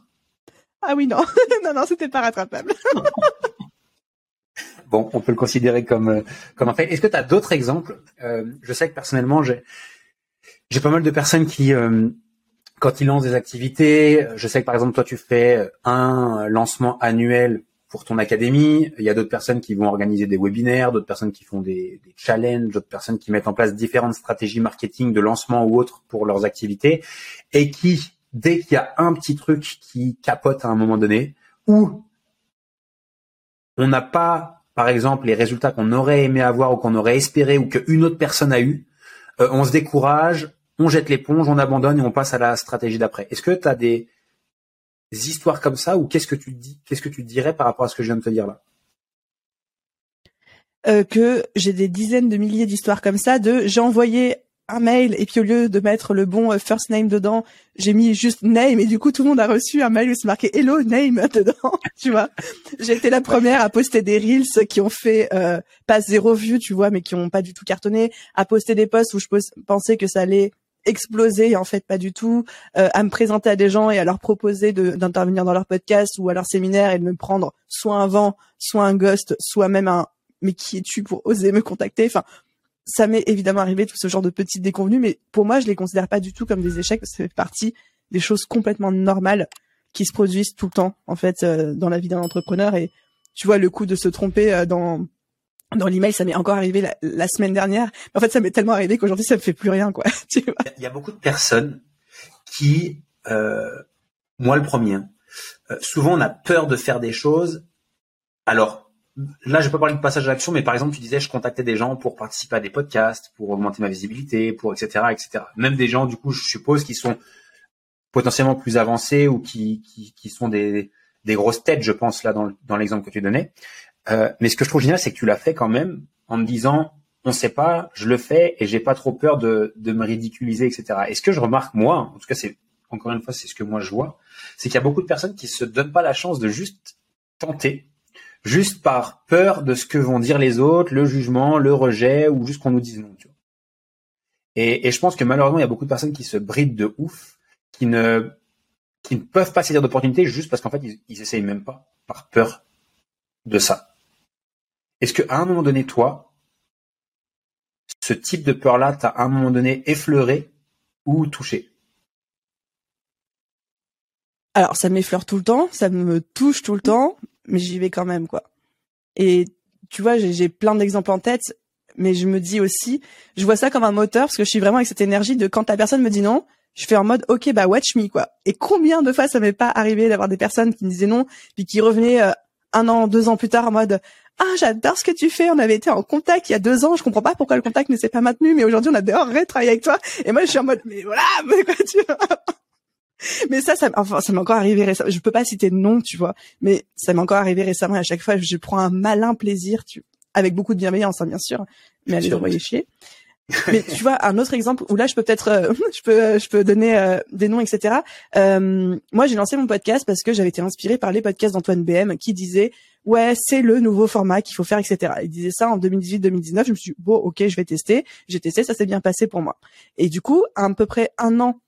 Ah oui, non, [LAUGHS] non, non, c'était pas rattrapable. [LAUGHS] bon, on peut le considérer comme euh, comme un fail. Est-ce que tu as d'autres exemples? Euh, Je sais que personnellement, j'ai j'ai pas mal de personnes qui euh, quand ils lancent des activités, je sais que par exemple toi tu fais un lancement annuel pour ton académie. Il y a d'autres personnes qui vont organiser des webinaires, d'autres personnes qui font des, des challenges, d'autres personnes qui mettent en place différentes stratégies marketing de lancement ou autres pour leurs activités et qui, dès qu'il y a un petit truc qui capote à un moment donné, ou on n'a pas, par exemple, les résultats qu'on aurait aimé avoir ou qu'on aurait espéré ou qu'une autre personne a eu, euh, on se décourage, on jette l'éponge, on abandonne et on passe à la stratégie d'après. Est-ce que tu as des histoires comme ça ou qu'est-ce que tu dis, qu'est-ce que tu dirais par rapport à ce que je viens de te dire là? Euh, Que j'ai des dizaines de milliers d'histoires comme ça de j'ai envoyé un mail et puis au lieu de mettre le bon euh, first name dedans, j'ai mis juste name et du coup tout le monde a reçu un mail où c'est marqué hello name [LAUGHS] dedans, tu vois. J'ai été la première à poster des reels qui ont fait euh, pas zéro vue, tu vois, mais qui ont pas du tout cartonné, à poster des posts où je pensais que ça allait exploser et en fait pas du tout, euh, à me présenter à des gens et à leur proposer d'intervenir dans leur podcast ou à leur séminaire et de me prendre soit un vent, soit un ghost, soit même un mais qui es-tu pour oser me contacter? Enfin, ça m'est évidemment arrivé tout ce genre de petites déconvenues, mais pour moi, je les considère pas du tout comme des échecs. Ça fait partie des choses complètement normales qui se produisent tout le temps, en fait, euh, dans la vie d'un entrepreneur. Et tu vois, le coup de se tromper euh, dans dans l'email, ça m'est encore arrivé la, semaine dernière. En fait, ça m'est tellement arrivé qu'aujourd'hui, ça me fait plus rien, quoi. [LAUGHS] Il y a beaucoup de personnes qui, euh, moi le premier, hein, souvent on a peur de faire des choses. Alors, là, je pas parler de passage à l'action, mais par exemple, tu disais, je contactais des gens pour participer à des podcasts, pour augmenter ma visibilité, pour etc., etc. Même des gens, du coup, je suppose, qui sont potentiellement plus avancés ou qui, qui, qui sont des, des grosses têtes, je pense, là, dans, dans l'exemple que tu donnais. Euh, mais ce que je trouve génial, c'est que tu l'as fait quand même en me disant, on sait pas, je le fais et j'ai pas trop peur de, de me ridiculiser, etc. Et ce que je remarque, moi, en tout cas, c'est, encore une fois, c'est ce que moi je vois, c'est qu'il y a beaucoup de personnes qui se donnent pas la chance de juste tenter juste par peur de ce que vont dire les autres, le jugement, le rejet, ou juste qu'on nous dise non. Et, je pense que malheureusement, il y a beaucoup de personnes qui se brident de ouf, qui ne, qui ne peuvent pas saisir d'opportunités juste parce qu'en fait, ils, ils essayent même pas, par peur de ça. Est-ce qu'à un moment donné, toi, ce type de peur-là t'a à un moment donné effleuré ou touché? Alors ça m'effleure tout le temps, ça me touche tout le temps, mais j'y vais quand même, quoi. Et tu vois, j'ai plein d'exemples en tête, mais je me dis aussi, je vois ça comme un moteur parce que je suis vraiment avec cette énergie de quand la personne me dit non, je fais en mode ok bah watch me quoi. Et combien de fois ça m'est pas arrivé d'avoir des personnes qui me disaient non puis qui revenaient euh, un an, deux ans plus tard en mode ah j'adore ce que tu fais, on avait été en contact il y a deux ans, je comprends pas pourquoi le contact ne s'est pas maintenu, mais aujourd'hui on adorerait travailler avec toi. Et moi je suis en mode mais voilà [LAUGHS] mais quoi tu vois? Mais ça, ça, enfin, ça m'est encore arrivé récemment. Je peux pas citer de nom, tu vois, mais ça m'est encore arrivé récemment. Et à chaque fois, je prends un malin plaisir, tu, avec beaucoup de bienveillance, hein, bien sûr, mais à les envoyer chier. mais tu vois, un autre exemple où là, je peux peut-être, euh, [LAUGHS] je peux, je peux donner euh, des noms, etc. Euh, moi, j'ai lancé mon podcast parce que j'avais été inspirée par les podcasts d'Antoine BM qui disait ouais, c'est le nouveau format qu'il faut faire, etc. Il disait ça en 2018-2019. Je me suis dit, bon, ok, je vais tester. J'ai testé, ça s'est bien passé pour moi. Et du coup, à, à peu près un an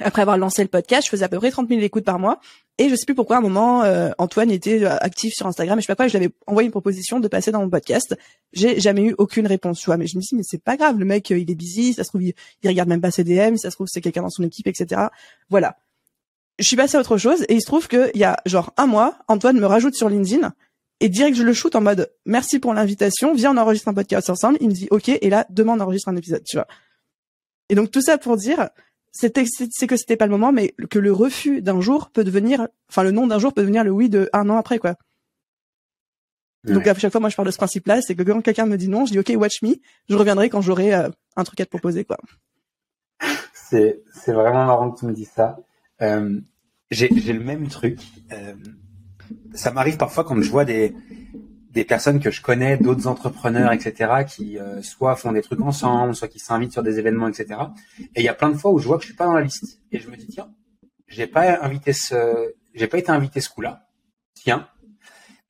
après avoir lancé le podcast, je faisais à peu près 30 000 écoutes par mois. Et je sais plus pourquoi, à un moment, euh, Antoine était euh, actif sur Instagram. Et je sais pas quoi, je lui avais envoyé une proposition de passer dans mon podcast. J'ai jamais eu aucune réponse, tu vois. Mais je me dis, mais c'est pas grave, le mec, euh, il est busy. Ça se trouve, il, regarde même pas ses DM. Ça se trouve, c'est quelqu'un dans son équipe, etc. Voilà. Je suis passée à autre chose. Et il se trouve qu'il y a genre un mois, Antoine me rajoute sur LinkedIn. Et direct, je le shoot en mode, merci pour l'invitation. Viens, on enregistre un podcast ensemble. Il me dit, OK. Et là, demain, on enregistre un épisode, tu vois. Et donc, tout ça pour dire, c'était c'est que c'était pas le moment mais que le refus d'un jour peut devenir enfin le non d'un jour peut devenir le oui de un an après quoi. Donc à chaque fois moi je parle de ce principe là c'est que quand quelqu'un me dit non je dis ok watch me je reviendrai quand j'aurai euh, un truc à te proposer quoi. C'est c'est vraiment marrant que tu me dises ça. Euh, j'ai j'ai le même truc euh, ça m'arrive parfois quand je vois des des personnes que je connais, d'autres entrepreneurs, etc., qui euh, soit font des trucs ensemble, soit qui s'invitent sur des événements, etc. Et il y a plein de fois où je vois que je suis pas dans la liste. Et je me dis, tiens, j'ai pas invité ce, j'ai pas été invité ce coup-là. Tiens.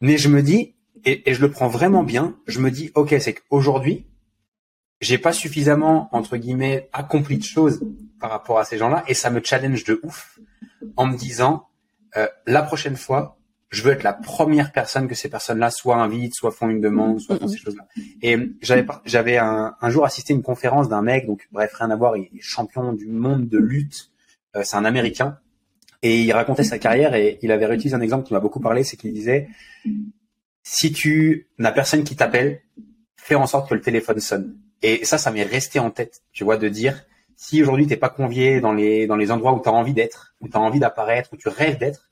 Mais je me dis, et, je le prends vraiment bien, je me dis, ok, c'est qu'aujourd'hui, j'ai pas suffisamment, entre guillemets, accompli de choses par rapport à ces gens-là, et ça me challenge de ouf en me disant, euh, la prochaine fois, je veux être la première personne que ces personnes-là soit invitent, soit font une demande, soit font ces choses-là. Et j'avais j'avais un, un, jour assisté à une conférence d'un mec, donc bref rien à voir, il est champion du monde de lutte, euh, c'est un Américain, et il racontait sa carrière et il avait réutilisé un exemple qui m'a beaucoup parlé, c'est qu'il disait si tu n'as personne qui t'appelle, fais en sorte que le téléphone sonne. Et ça, ça m'est resté en tête, tu vois, de dire si aujourd'hui t'es pas convié dans les dans les endroits où tu as envie d'être, où tu as envie d'apparaître, où tu rêves d'être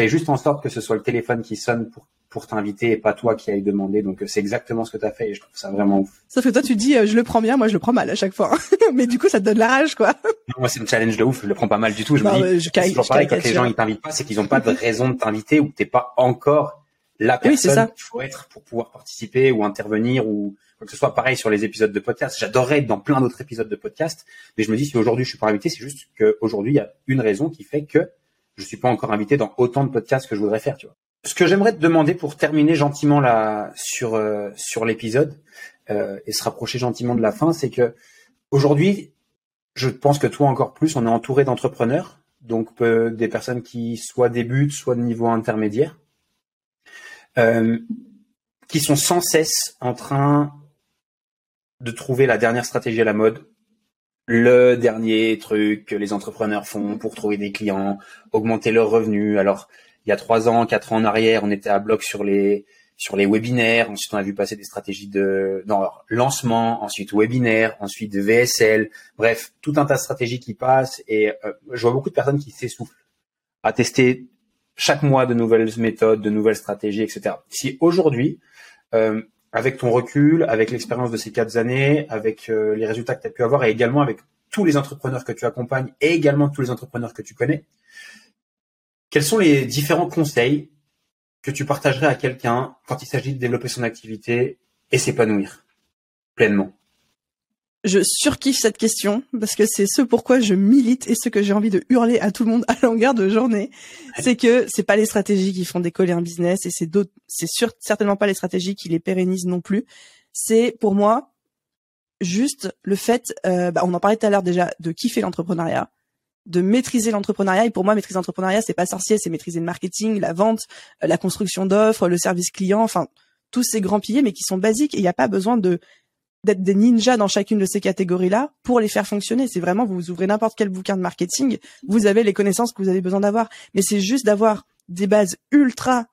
fais juste en sorte que ce soit le téléphone qui sonne pour pour t'inviter et pas toi qui aille demander. Donc c'est exactement ce que tu as fait et je trouve ça vraiment ouf. Sauf que toi tu dis je le prends bien, moi je le prends mal à chaque fois. [LAUGHS] Mais du coup ça te donne la rage quoi. moi c'est une challenge de ouf, je le prends pas mal du tout. Je me dis, c'est toujours pareil quand les gens ils t'invitent pas, c'est qu'ils ont pas de raison de t'inviter ou t'es pas encore la personne qu'il faut être pour pouvoir participer ou intervenir ou quoi que ce soit pareil sur les épisodes de podcast. J'adorerais être dans plein d'autres épisodes de podcast, mais je me dis si aujourd'hui je suis pas invité, c'est juste qu'aujourd'hui il y a une raison qui fait que je suis pas encore invité dans autant de podcasts que je voudrais faire, tu vois. Ce que j'aimerais te demander pour terminer gentiment là sur euh, sur l'épisode euh, et se rapprocher gentiment de la fin, c'est que aujourd'hui, je pense que toi encore plus, on est entouré d'entrepreneurs, donc euh, des personnes qui soit débutent, soit de niveau intermédiaire, euh, qui sont sans cesse en train de trouver la dernière stratégie à la mode, le dernier truc que les entrepreneurs font pour trouver des clients, augmenter leurs revenus. Alors, il y a trois ans, quatre ans en arrière, on était à bloc sur les sur les webinaires. Ensuite, on a vu passer des stratégies de non, lancement, ensuite webinaire, ensuite VSL. Bref, tout un tas de stratégies qui passent. Et euh, je vois beaucoup de personnes qui s'essoufflent à tester chaque mois de nouvelles méthodes, de nouvelles stratégies, etc. Si aujourd'hui, euh, avec ton recul, avec l'expérience de ces quatre années, avec euh, les résultats que tu as pu avoir et également avec tous les entrepreneurs que tu accompagnes et également tous les entrepreneurs que tu connais, quels sont les différents conseils que tu partagerais à quelqu'un quand il s'agit de développer son activité et s'épanouir pleinement? Je surkiffe cette question parce que c'est ce pourquoi je milite et ce que j'ai envie de hurler à tout le monde à longueur de journée. C'est que c'est pas les stratégies qui font décoller un business et c'est d'autres, c'est certainement pas les stratégies qui les pérennisent non plus. C'est pour moi juste le fait, euh, bah, on en parlait tout à l'heure déjà, de kiffer l'entrepreneuriat, de maîtriser l'entrepreneuriat. Et pour moi, maîtriser l'entrepreneuriat, c'est pas sorcier, c'est maîtriser le marketing, la vente, euh, la construction d'offres, le service client, enfin tous ces grands piliers, mais qui sont basiques. Et il n'y a pas besoin de d'être des ninjas dans chacune de ces catégories-là pour les faire fonctionner. C'est vraiment, vous ouvrez n'importe quel bouquin de marketing, vous avez les connaissances que vous avez besoin d'avoir. Mais c'est juste d'avoir des bases ultra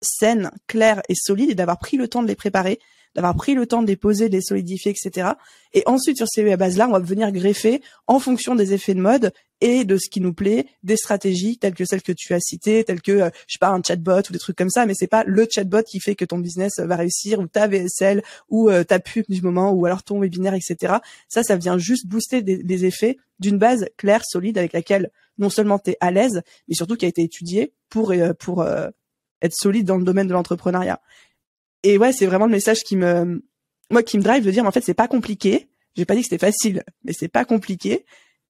saines, claires et solides et d'avoir pris le temps de les préparer, d'avoir pris le temps de les poser, de les solidifier, etc. Et ensuite, sur ces bases-là, on va venir greffer en fonction des effets de mode et de ce qui nous plaît, des stratégies telles que celles que tu as citées, telles que, euh, je sais pas, un chatbot ou des trucs comme ça, mais c'est pas le chatbot qui fait que ton business va réussir ou ta VSL ou euh, ta pub du moment ou alors ton webinaire, etc. Ça, ça vient juste booster des, effets d'une base claire, solide avec laquelle non seulement tu es à l'aise, mais surtout qui a été étudiée pour, euh, pour être solide dans le domaine de l'entrepreneuriat. Et ouais, c'est vraiment le message qui me, moi, qui me drive de dire, en fait, c'est pas compliqué. J'ai pas dit que c'était facile, mais c'est pas compliqué.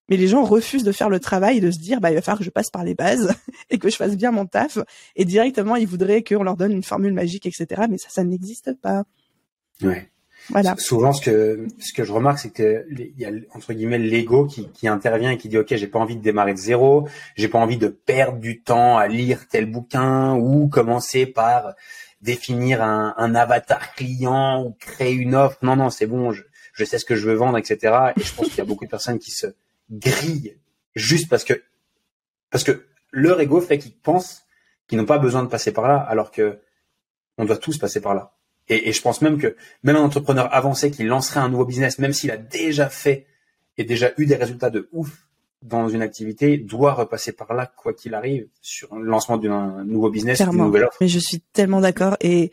Mais les gens refusent de faire le travail et de se dire, bah, il va falloir que je passe par les bases [LAUGHS] et que je fasse bien mon taf. Et directement, ils voudraient qu'on leur donne une formule magique, etc. Mais ça, ça n'existe pas. Ouais. Voilà. Souvent, ce que ce que je remarque, c'est que il y a entre guillemets l'ego qui, qui intervient et qui dit ok, j'ai pas envie de démarrer de zéro, j'ai pas envie de perdre du temps à lire tel bouquin ou commencer par définir un, avatar client ou créer une offre. Non, non, c'est bon, je, sais ce que je veux vendre, etc. Et je pense qu'il y a beaucoup de personnes qui se grillent juste parce que parce que leur ego fait qu'ils pensent qu'ils n'ont pas besoin de passer par là, alors que on doit tous passer par là. Et je pense même que même un entrepreneur avancé qui lancerait un nouveau business, même s'il a déjà fait et déjà eu des résultats de ouf dans une activité, doit repasser par là quoi qu'il arrive sur le lancement d'un nouveau business, d'une nouvelle offre. Mais je suis tellement d'accord et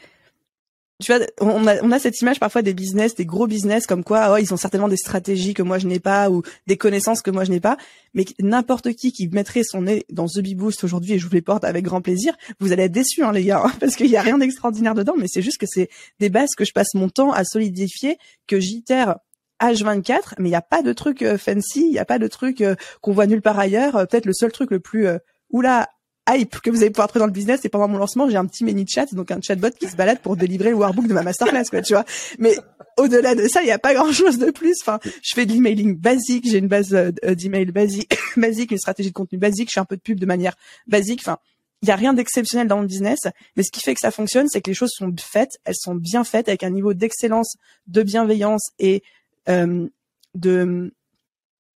tu vois, on a, on a cette image parfois des business, des gros business, comme quoi, oh, ils ont certainement des stratégies que moi je n'ai pas ou des connaissances que moi je n'ai pas. Mais n'importe qui qui mettrait son nez dans The Bee Boost aujourd'hui, et je vous les porte avec grand plaisir, vous allez être déçus, hein, les gars, hein, [LAUGHS] parce qu'il y a rien d'extraordinaire dedans. Mais c'est juste que c'est des bases que je passe mon temps à solidifier, que j'itère H24, mais il n'y a pas de truc euh, fancy, il n'y a pas de truc euh, qu'on voit nulle part ailleurs. Euh, peut-être le seul truc le plus oula hype que vous allez pouvoir trouver dans le business, c'est pendant mon lancement, j'ai un petit mini chat, donc un chatbot qui se balade pour délivrer le workbook de ma masterclass, quoi, tu vois. Mais au-delà de ça, il n'y a pas grand-chose de plus. Enfin, je fais de l'emailing basique, j'ai une base d'email basique, [COUGHS] basique, une stratégie de contenu basique, je fais un peu de pub de manière basique. Enfin, il y a rien d'exceptionnel dans mon business, mais ce qui fait que ça fonctionne, c'est que les choses sont faites, elles sont bien faites avec un niveau d'excellence, de bienveillance et de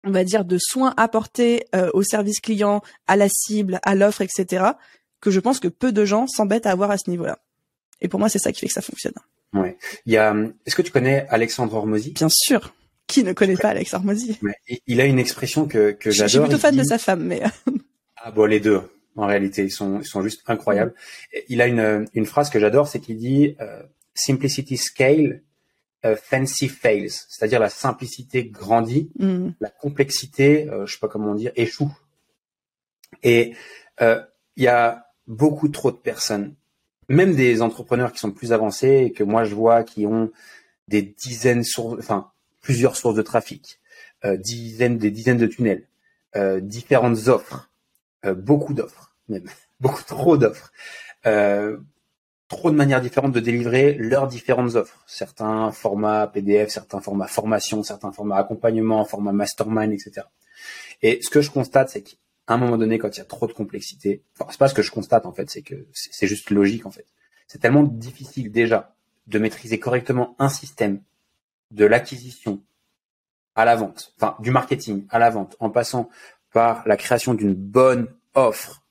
on va dire, de soins apportés euh, au service client, à la cible, à l'offre, etc., que je pense que peu de gens s'embêtent à avoir à ce niveau-là. Et pour moi, c'est ça qui fait que ça fonctionne. Ouais. Il y a, est-ce que tu connais Alexandre Hormozy? Bien sûr. Qui ne connaît pas Alexandre Hormozy? Il a une expression que, que j'adore. Je suis plutôt fan de sa femme, mais. [LAUGHS] ah bon, les deux. En réalité, ils sont, ils sont juste incroyables. Il a une, une phrase que j'adore, c'est qu'il dit euh, simplicity scale, euh, fancy fails, c'est-à-dire la simplicité grandit, Mm. la complexité, euh, je sais pas comment dire, échoue. Et euh, il y a beaucoup trop de personnes, même des entrepreneurs qui sont plus avancés et que moi je vois qui ont des dizaines, sources, enfin plusieurs sources de trafic, euh, dizaines, des dizaines de tunnels, euh, différentes offres, euh, beaucoup d'offres, même [LAUGHS] beaucoup trop d'offres, euh, trop de manières différentes de délivrer leurs différentes offres. Certains formats PDF, certains formats formation, certains formats accompagnement, format mastermind, etc. Et ce que je constate, c'est qu'à un moment donné, quand il y a trop de complexité, enfin c'est pas ce que je constate en fait, c'est que c'est juste logique en fait. C'est tellement difficile déjà de maîtriser correctement un système de l'acquisition à la vente, enfin du marketing à la vente, en passant par la création d'une bonne offre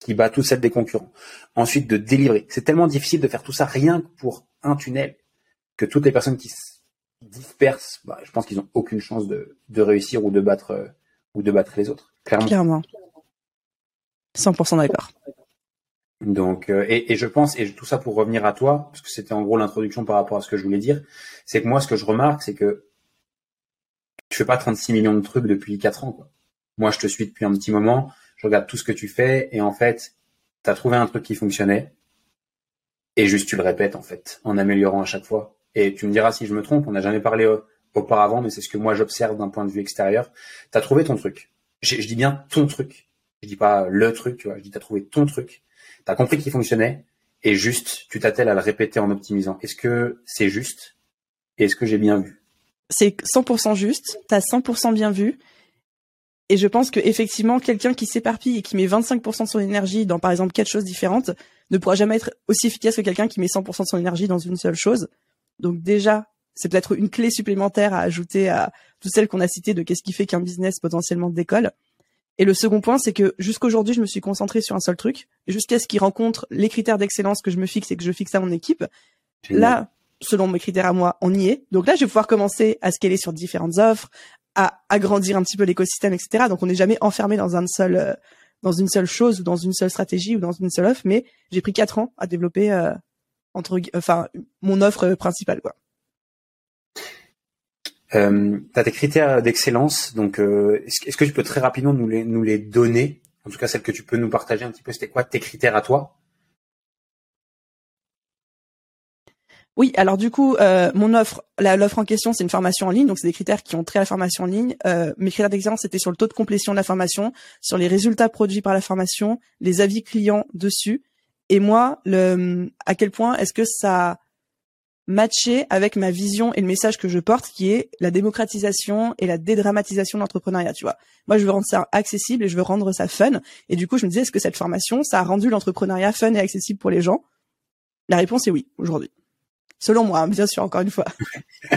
qui bat toutes celles des concurrents. Ensuite, de délivrer. C'est tellement difficile de faire tout ça rien que pour un tunnel que toutes les personnes qui se dispersent, bah, je pense qu'ils ont aucune chance de, de réussir ou de battre euh, ou de battre les autres. Clairement. Clairement. 100% d'accord. Donc, euh, et, et je pense, et tout ça pour revenir à toi, parce que c'était en gros l'introduction par rapport à ce que je voulais dire, c'est que moi, ce que je remarque, c'est que tu fais pas 36 millions de trucs depuis 4 ans. Quoi. Moi, je te suis depuis un petit moment, je regarde tout ce que tu fais, et en fait, tu as trouvé un truc qui fonctionnait, et juste tu le répètes, en fait, en améliorant à chaque fois. Et tu me diras si je me trompe, on n'a jamais parlé euh, auparavant, mais c'est ce que moi j'observe d'un point de vue extérieur. Tu as trouvé ton truc. Je, dis bien ton truc. Je dis pas le truc, tu vois, je dis tu as trouvé ton truc. Tu as compris qu'il fonctionnait, et juste, tu t'attelles à le répéter en optimisant. Est-ce que c'est juste? Et est-ce que j'ai bien vu? C'est 100% juste. T'as 100% bien vu. Et je pense que effectivement, quelqu'un qui s'éparpille et qui met 25% de son énergie dans, par exemple, quatre choses différentes, ne pourra jamais être aussi efficace que quelqu'un qui met 100% de son énergie dans une seule chose. Donc déjà, c'est peut-être une clé supplémentaire à ajouter à toutes celles qu'on a citées de qu'est-ce qui fait qu'un business potentiellement décolle. Et le second point, c'est que jusqu'aujourd'hui, je me suis concentré sur un seul truc, jusqu'à ce qu'il rencontre les critères d'excellence que je me fixe et que je fixe à mon équipe. Génial. Là, selon mes critères à moi, on y est. Donc là, je vais pouvoir commencer à scaler sur différentes offres, à agrandir un petit peu l'écosystème, etc. Donc on n'est jamais enfermé dans un seul, euh, dans une seule chose ou dans une seule stratégie ou dans une seule offre. Mais j'ai pris quatre ans à développer euh, entre, enfin, mon offre principale, quoi. Euh, tu as tes critères d'excellence, donc est-ce, est-ce que tu peux très rapidement nous les, nous les donner? En tout cas, celles que tu peux nous partager un petit peu, c'était quoi tes critères à toi? Oui, alors du coup, euh, mon offre, l'offre en question, c'est une formation en ligne, donc c'est des critères qui ont trait à la formation en ligne. Euh, mes critères d'excellence, c'était sur le taux de complétion de la formation, sur les résultats produits par la formation, les avis clients dessus, et moi, à quel point est-ce que ça matchait avec ma vision et le message que je porte, qui est la démocratisation et la dédramatisation de l'entrepreneuriat, tu vois. Moi, je veux rendre ça accessible et je veux rendre ça fun. Et du coup, je me disais, est-ce que cette formation, ça a rendu l'entrepreneuriat fun et accessible pour les gens? La réponse est oui, aujourd'hui. Selon moi, hein, bien sûr, encore une fois. [LAUGHS]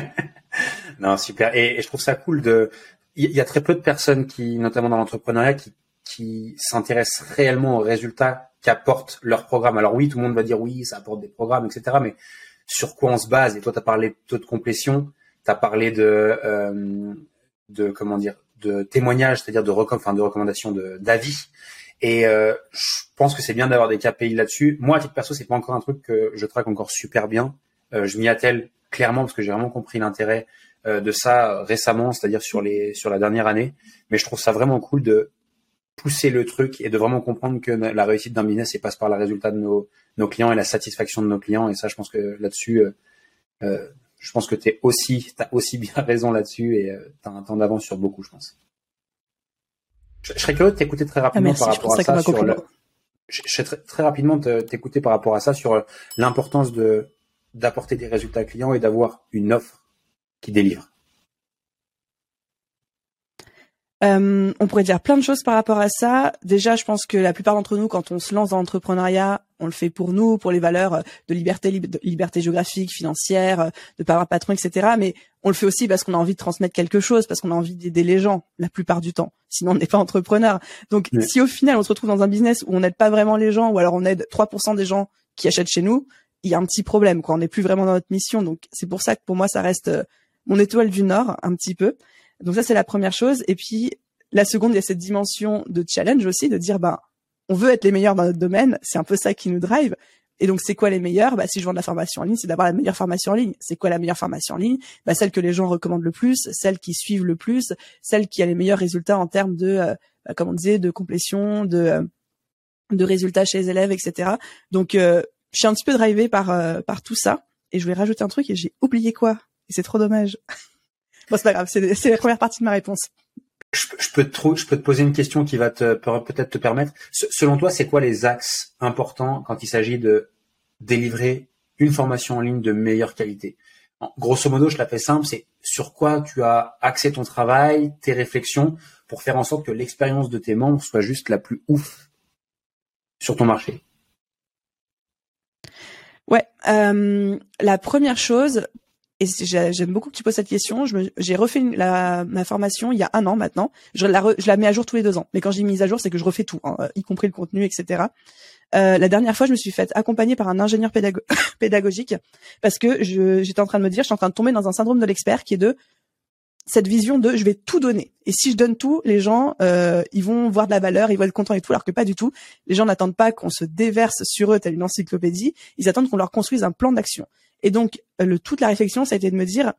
Non, super. Et, je trouve ça cool de. Il y, a très peu de personnes qui, notamment dans l'entrepreneuriat, qui, qui s'intéressent réellement aux résultats qu'apportent leurs programmes. Alors oui, tout le monde va dire oui, ça apporte des programmes, etc. Mais sur quoi on se base? Et toi, tu as parlé de taux de complétion, tu as parlé de, euh, de comment dire, de témoignages, c'est-à-dire de, recom enfin, de recommandations d'avis. Et euh, je pense que c'est bien d'avoir des KPI là-dessus. Moi, à titre perso, c'est pas encore un truc que je traque encore super bien. Euh, je m'y attelle clairement parce que j'ai vraiment compris l'intérêt euh, de ça euh, récemment, c'est-à-dire sur les sur la dernière année. Mais je trouve ça vraiment cool de pousser le truc et de vraiment comprendre que la réussite d'un business, elle passe par le résultat de nos, nos clients et la satisfaction de nos clients. Et ça, je pense que là-dessus, euh, je pense que t'es aussi, t'as aussi [LAUGHS] bien raison là-dessus et euh, t'as un temps d'avance sur beaucoup, je pense. Je, je serais curieux de t'écouter très rapidement merci, par rapport à ça sur le, je je serais très, très rapidement te- t'écouter par rapport à ça sur l'importance de d'apporter des résultats clients et d'avoir une offre qui délivre. Euh, on pourrait dire plein de choses par rapport à ça. Déjà, je pense que la plupart d'entre nous, quand on se lance dans l'entrepreneuriat, on le fait pour nous, pour les valeurs euh, de liberté, lib- de liberté géographique, financière, euh, de pas avoir patron, etc. Mais on le fait aussi parce qu'on a envie de transmettre quelque chose, parce qu'on a envie d'aider les gens, la plupart du temps. Sinon, on n'est pas entrepreneur. Donc, si au final, on se retrouve dans un business où on n'aide pas vraiment les gens, ou alors on aide 3% des gens qui achètent chez nous, il y a un petit problème, quoi. On n'est plus vraiment dans notre mission. Donc, c'est pour ça que pour moi, ça reste euh, mon étoile du Nord, un petit peu. Donc ça, c'est la première chose. Et puis, la seconde, il y a cette dimension de challenge aussi, de dire, ben, on veut être les meilleurs dans notre domaine, c'est un peu ça qui nous drive. Et donc, c'est quoi les meilleurs? Bah, Si je vends de la formation en ligne, c'est d'avoir la meilleure formation en ligne. C'est quoi la meilleure formation en ligne? Bah, Celle que les gens recommandent le plus, celle qui suivent le plus, celle qui a les meilleurs résultats en termes de, euh, bah, comme on disait, de complétion, de, euh, de résultats chez les élèves, etc. Donc, euh, je suis un petit peu drivé par, par tout ça. Et je voulais rajouter un truc et j'ai oublié quoi. Et c'est trop dommage. [LAUGHS] bon, c'est pas grave, c'est la première partie de ma réponse. Je, peux te, je peux te poser une question qui va te peut-être te permettre. Selon toi, c'est quoi les axes importants quand il s'agit de délivrer une formation en ligne de meilleure qualité? grosso modo, je la fais simple, c'est sur quoi tu as axé ton travail, tes réflexions, pour faire en sorte que l'expérience de tes membres soit juste la plus ouf sur ton marché? Ouais, euh, la première chose, et j'aime beaucoup que tu poses cette question. J'ai refait la, ma formation il y a un an maintenant. Je la, je la mets à jour tous les deux ans. Mais quand j'ai mise à jour, c'est que je refais tout, hein, y compris le contenu, etc. Euh, la dernière fois, je me suis faite accompagner par un ingénieur [LAUGHS] pédagogique parce que j'étais en train de me dire, je suis en train de tomber dans un syndrome de l'expert qui est de cette vision de je vais tout donner. Et si je donne tout, les gens, euh, ils vont voir de la valeur, ils vont être contents et tout, alors que pas du tout. Les gens n'attendent pas qu'on se déverse sur eux telle une encyclopédie, ils attendent qu'on leur construise un plan d'action. Et donc, le, toute la réflexion, ça a été de me dire,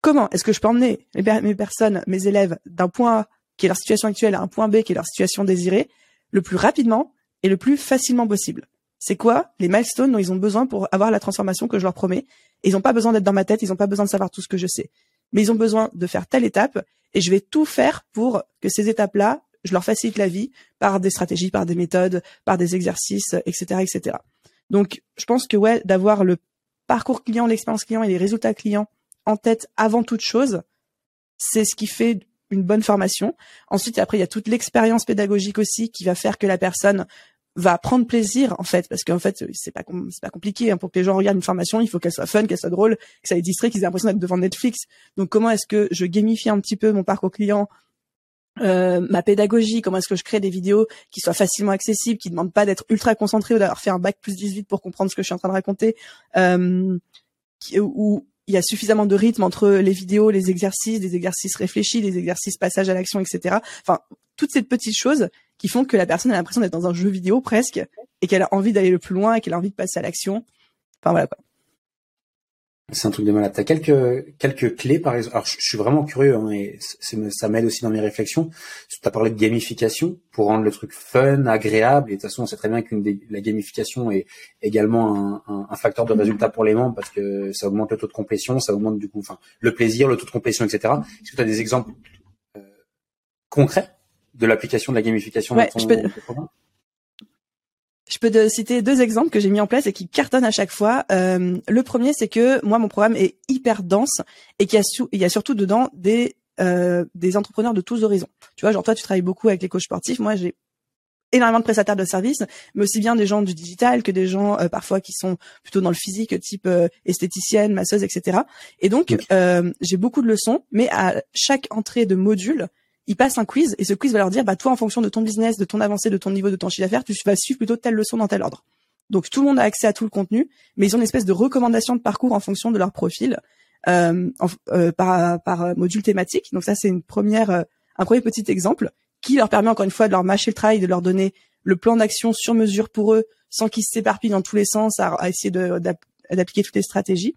comment est-ce que je peux emmener mes personnes, mes élèves, d'un point A, qui est leur situation actuelle, à un point B, qui est leur situation désirée, le plus rapidement, et le plus facilement possible? C'est quoi les milestones dont ils ont besoin pour avoir la transformation que je leur promets? Ils n'ont pas besoin d'être dans ma tête, ils n'ont pas besoin de savoir tout ce que je sais. Mais ils ont besoin de faire telle étape et je vais tout faire pour que ces étapes-là, je leur facilite la vie par des stratégies, par des méthodes, par des exercices, etc., etc. Donc, je pense que ouais, d'avoir le parcours client, l'expérience client et les résultats clients en tête avant toute chose, c'est ce qui fait une bonne formation. Ensuite, après, il y a toute l'expérience pédagogique aussi qui va faire que la personne va prendre plaisir en fait parce qu'en fait c'est pas c'est pas compliqué hein. pour que les gens regardent une formation il faut qu'elle soit fun qu'elle soit drôle que ça les distrait qu'ils aient l'impression d'être devant Netflix donc comment est-ce que je gamifie un petit peu mon parcours client euh, ma pédagogie, comment est-ce que je crée des vidéos qui soient facilement accessibles, qui demandent pas d'être ultra concentré ou d'avoir fait un bac plus 18 pour comprendre ce que je suis en train de raconter, euh, ou il y a suffisamment de rythme entre les vidéos, les exercices, des exercices réfléchis, des exercices passage à l'action, etc. Enfin, toutes ces petites choses qui font que la personne a l'impression d'être dans un jeu vidéo presque et qu'elle a envie d'aller le plus loin et qu'elle a envie de passer à l'action. Enfin voilà quoi. C'est un truc de malade. T'as quelques quelques clés par exemple. Alors je, suis vraiment curieux hein, et ça m'aide aussi dans mes réflexions. Tu as parlé de gamification pour rendre le truc fun, agréable. Et de toute façon, on sait très bien qu'une la gamification est également un, un, facteur de résultat pour les membres parce que ça augmente le taux de complétion, ça augmente du coup, enfin, le plaisir, le taux de complétion, etc. Est-ce que tu as des exemples euh, concrets? De l'application de la gamification dans ton, je peux te citer deux exemples que j'ai mis en place et qui cartonnent à chaque fois. Euh, le premier, c'est que moi, mon programme est hyper dense et qu'il y, a surtout dedans des euh, des entrepreneurs de tous horizons. Tu vois, genre toi, tu travailles beaucoup avec les coachs sportifs. Moi, j'ai énormément de prestataires de services, mais aussi bien des gens du digital que des gens euh, parfois qui sont plutôt dans le physique, type euh, esthéticienne, masseuse, etc. Et donc, euh, j'ai beaucoup de leçons, mais à chaque entrée de module, ils passent un quiz et ce quiz va leur dire, bah toi, en fonction de ton business, de ton avancée, de ton niveau, de ton chiffre d'affaires, tu vas suivre plutôt telle leçon dans tel ordre. Donc tout le monde a accès à tout le contenu, mais ils ont une espèce de recommandation de parcours en fonction de leur profil euh, euh, par, par module thématique. Donc ça, c'est une première, euh, un premier petit exemple qui leur permet encore une fois de leur mâcher le travail, de leur donner le plan d'action sur mesure pour eux, sans qu'ils s'éparpillent dans tous les sens à essayer d'appliquer toutes les stratégies.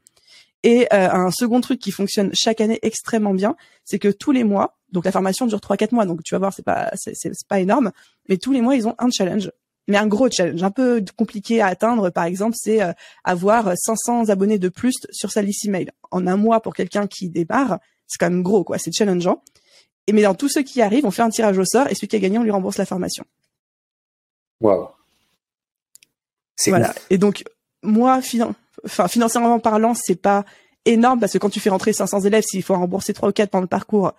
Et euh, un second truc qui fonctionne chaque année extrêmement bien, c'est que tous les mois, donc la formation dure 3-4 mois, donc tu vas voir, c'est pas c'est, pas énorme, mais tous les mois ils ont un challenge, mais un gros challenge, un peu compliqué à atteindre. Par exemple, c'est euh, avoir 500 abonnés de plus sur sa liste email en un mois pour quelqu'un qui démarre, c'est quand même gros quoi, c'est challengeant. Et mais dans tous ceux qui arrivent, on fait un tirage au sort et celui qui a gagné, on lui rembourse la formation. Waouh. Voilà. Et donc moi, financièrement parlant, c'est pas énorme parce que quand tu fais rentrer 500 élèves, s'il faut rembourser trois ou quatre pendant le parcours,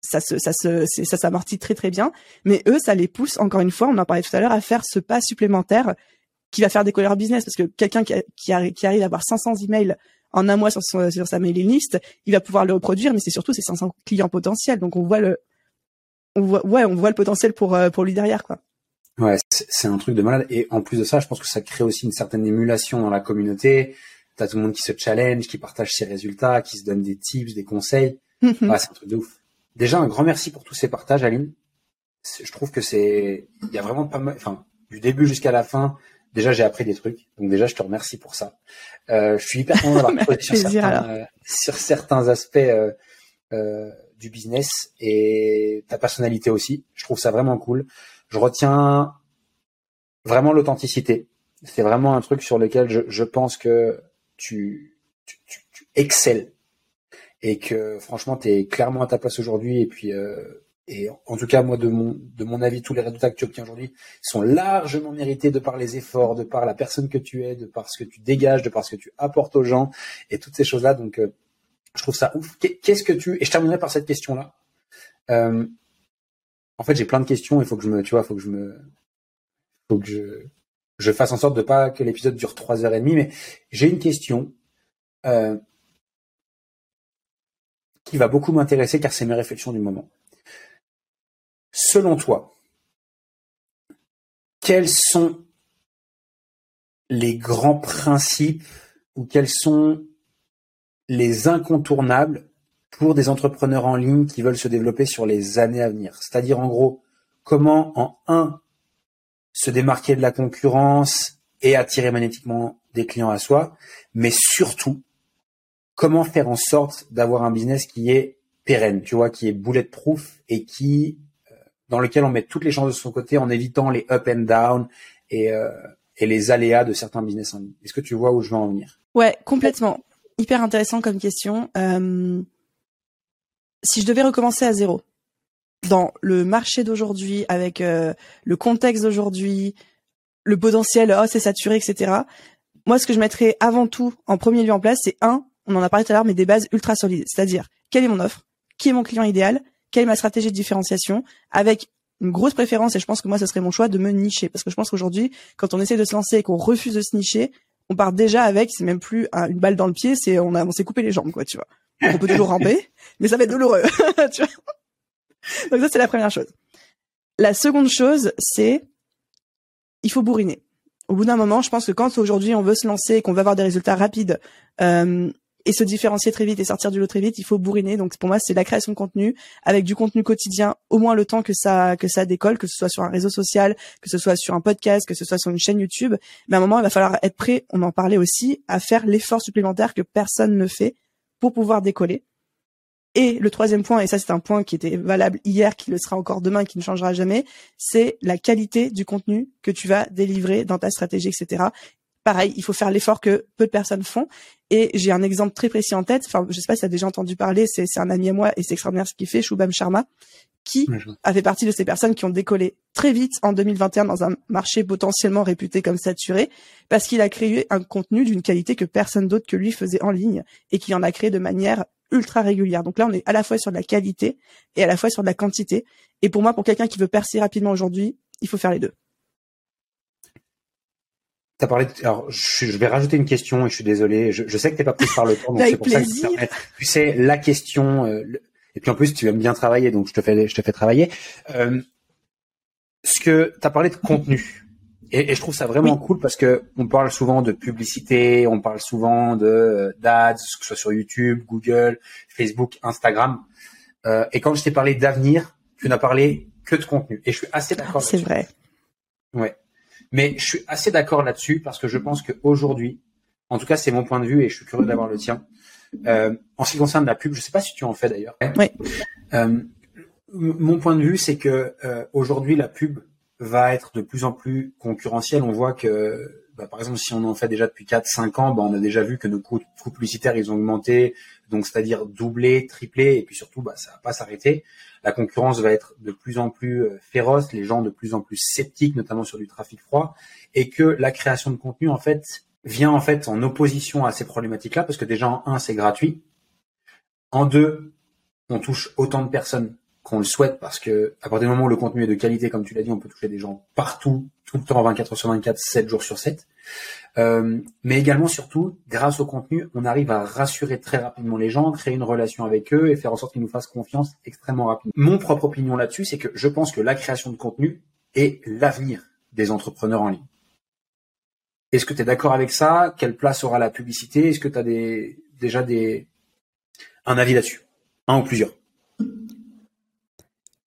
ça s'amortit très très bien. Mais eux, ça les pousse encore une fois, on en parlait tout à l'heure, à faire ce pas supplémentaire qui va faire décoller leur business parce que quelqu'un qui, arrive à avoir 500 emails en un mois sur, sa mailing list, il va pouvoir le reproduire, mais c'est surtout ses 500 clients potentiels. Donc on voit le, on voit, ouais, potentiel pour euh, pour lui derrière quoi. Ouais, c'est un truc de malade. Et en plus de ça, je pense que ça crée aussi une certaine émulation dans la communauté. T'as tout le monde qui se challenge, qui partage ses résultats, qui se donne des tips, des conseils. ouais, c'est un truc de ouf. Déjà, un grand merci pour tous ces partages, Aline. Je trouve que c'est, il y a vraiment pas mal, enfin, du début jusqu'à la fin, déjà j'ai appris des trucs. Donc déjà, je te remercie pour ça. Euh, je suis hyper content d'avoir [LAUGHS] sur, certains, euh, sur certains aspects euh, euh, du business et ta personnalité aussi. Je trouve ça vraiment cool. Je retiens vraiment l'authenticité. C'est vraiment un truc sur lequel je, je pense que tu, tu, tu, tu excelles et que franchement, tu es clairement à ta place aujourd'hui. Et puis, euh, et en tout cas, moi, de mon, de mon avis, tous les résultats que tu obtiens aujourd'hui sont largement mérités de par les efforts, de par la personne que tu es, de par ce que tu dégages, de par ce que tu apportes aux gens et toutes ces choses-là. Donc, euh, je trouve ça ouf. Qu'est-ce que tu, et je terminerai par cette question-là. Euh, en fait, j'ai plein de questions. Il faut que je me, tu vois, faut que je me, faut que je, je fasse en sorte de pas que l'épisode dure trois heures et demie, mais j'ai une question. Euh, qui va beaucoup m'intéresser car c'est mes réflexions du moment. Selon toi, quels sont les grands principes ou quels sont les incontournables pour des entrepreneurs en ligne qui veulent se développer sur les années à venir C'est-à-dire en gros, comment en un se démarquer de la concurrence et attirer magnétiquement des clients à soi, mais surtout comment faire en sorte d'avoir un business qui est pérenne, tu vois, qui est bulletproof et qui euh, dans lequel on met toutes les chances de son côté en évitant les up and down et, euh, et les aléas de certains business en ligne. Est-ce que tu vois où je veux en venir? Ouais, complètement. Hyper intéressant comme question. Euh, si je devais recommencer à zéro dans le marché d'aujourd'hui, avec euh, le contexte d'aujourd'hui, le potentiel, oh c'est saturé, etc. Moi, ce que je mettrais avant tout en premier lieu en place, c'est un, on en a parlé tout à l'heure, mais des bases ultra solides. C'est-à-dire, quelle est mon offre? Qui est mon client idéal? Quelle est ma stratégie de différenciation? Avec une grosse préférence, et je pense que moi, ce serait mon choix de me nicher. Parce que je pense qu'aujourd'hui, quand on essaie de se lancer et qu'on refuse de se nicher, on part déjà avec, c'est même plus une balle dans le pied, c'est on on s'est coupé les jambes, quoi, tu vois. On peut toujours ramper, mais ça va être douloureux, [LAUGHS] tu vois. Donc ça, c'est la première chose. La seconde chose, c'est il faut bourriner. Au bout d'un moment, je pense que quand aujourd'hui on veut se lancer et qu'on veut avoir des résultats rapides, euh, et se différencier très vite et sortir du lot très vite, il faut bourriner. Donc pour moi, c'est la création de contenu avec du contenu quotidien, au moins le temps que ça que ça décolle, que ce soit sur un réseau social, que ce soit sur un podcast, que ce soit sur une chaîne YouTube. Mais à un moment, il va falloir être prêt, on en parlait aussi, à faire l'effort supplémentaire que personne ne fait pour pouvoir décoller. Et le troisième point, et ça c'est un point qui était valable hier, qui le sera encore demain, qui ne changera jamais, c'est la qualité du contenu que tu vas délivrer dans ta stratégie, etc pareil, il faut faire l'effort que peu de personnes font. Et j'ai un exemple très précis en tête. Enfin, je sais pas si tu as déjà entendu parler. C'est, un ami à moi et c'est extraordinaire ce qu'il fait, Shubham Sharma, qui a fait partie de ces personnes qui ont décollé très vite en 2021 dans un marché potentiellement réputé comme saturé parce qu'il a créé un contenu d'une qualité que personne d'autre que lui faisait en ligne et qui en a créé de manière ultra régulière. Donc là, on est à la fois sur de la qualité et à la fois sur de la quantité. Et pour moi, pour quelqu'un qui veut percer rapidement aujourd'hui, il faut faire les deux. T'as parlé. De... Alors, je, vais rajouter une question et je suis désolé. Je, je sais que t'es pas prise par le temps, donc [LAUGHS] c'est pour ça que je Tu sais, la question. Euh, et puis en plus, tu aimes bien travailler, donc je te fais, je te fais travailler. Euh, ce que t'as parlé de contenu. Et, et, je trouve ça vraiment cool parce que on parle souvent de publicité, on parle souvent de euh, d'ads, que ce soit sur YouTube, Google, Facebook, Instagram. Euh, et quand je t'ai parlé d'avenir, tu n'as parlé que de contenu. Et je suis assez d'accord. C'est vrai. Ouais. Mais je suis assez d'accord là-dessus parce que je pense qu'aujourd'hui, en tout cas c'est mon point de vue et je suis curieux d'avoir le tien. Euh, en ce qui concerne la pub, je sais pas si tu en fais d'ailleurs. Oui. Euh, mon point de vue, c'est que euh, aujourd'hui la pub va être de plus en plus concurrentielle. On voit que, bah, par exemple, si on en fait déjà depuis 4-5 ans, bah, on a déjà vu que nos coûts, coûts publicitaires ils ont augmenté, donc c'est-à-dire doublé, triplé, et puis surtout, bah, ça va pas s'arrêter la concurrence va être de plus en plus euh, féroce, les gens de plus en plus sceptiques, notamment sur du trafic froid, et que la création de contenu, en fait, vient en fait en opposition à ces problématiques-là, parce que déjà, en un, c'est gratuit. En deux, on touche autant de personnes qu'on le souhaite, parce que à partir du moment où le contenu est de qualité, comme tu l'as dit, on peut toucher des gens partout, tout le temps, 24 sur 24, 7 jours sur 7. Euh, mais également, surtout, grâce au contenu, on arrive à rassurer très rapidement les gens, créer une relation avec eux et faire en sorte qu'ils nous fassent confiance extrêmement rapidement. Mon propre opinion là-dessus, c'est que je pense que la création de contenu est l'avenir des entrepreneurs en ligne. Est-ce que tu es d'accord avec ça? Quelle place aura la publicité? Est-ce que tu as déjà des, un avis là-dessus? Un ou plusieurs?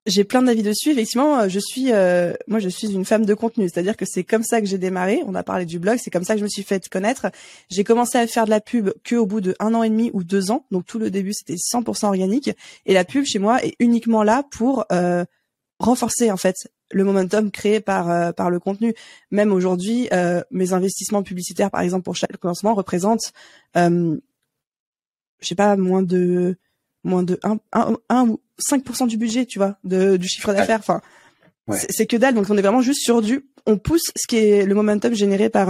J'ai plein d'avis dessus. Effectivement, je suis, euh, moi, je suis une femme de contenu, c'est-à-dire que c'est comme ça que j'ai démarré. On a parlé du blog, c'est comme ça que je me suis fait connaître. J'ai commencé à faire de la pub que au bout de un an et demi ou deux ans. Donc tout le début, c'était 100% organique. Et la pub chez moi est uniquement là pour euh, renforcer en fait le momentum créé par euh, par le contenu. Même aujourd'hui, mes investissements publicitaires, par exemple pour chaque lancement, représentent, je sais pas, moins de moins de 1, 1, ou 5% du budget, tu vois, de, du chiffre d'affaires. Enfin, c'est que dalle. Donc on est vraiment juste sur du, on pousse ce qui est le momentum généré par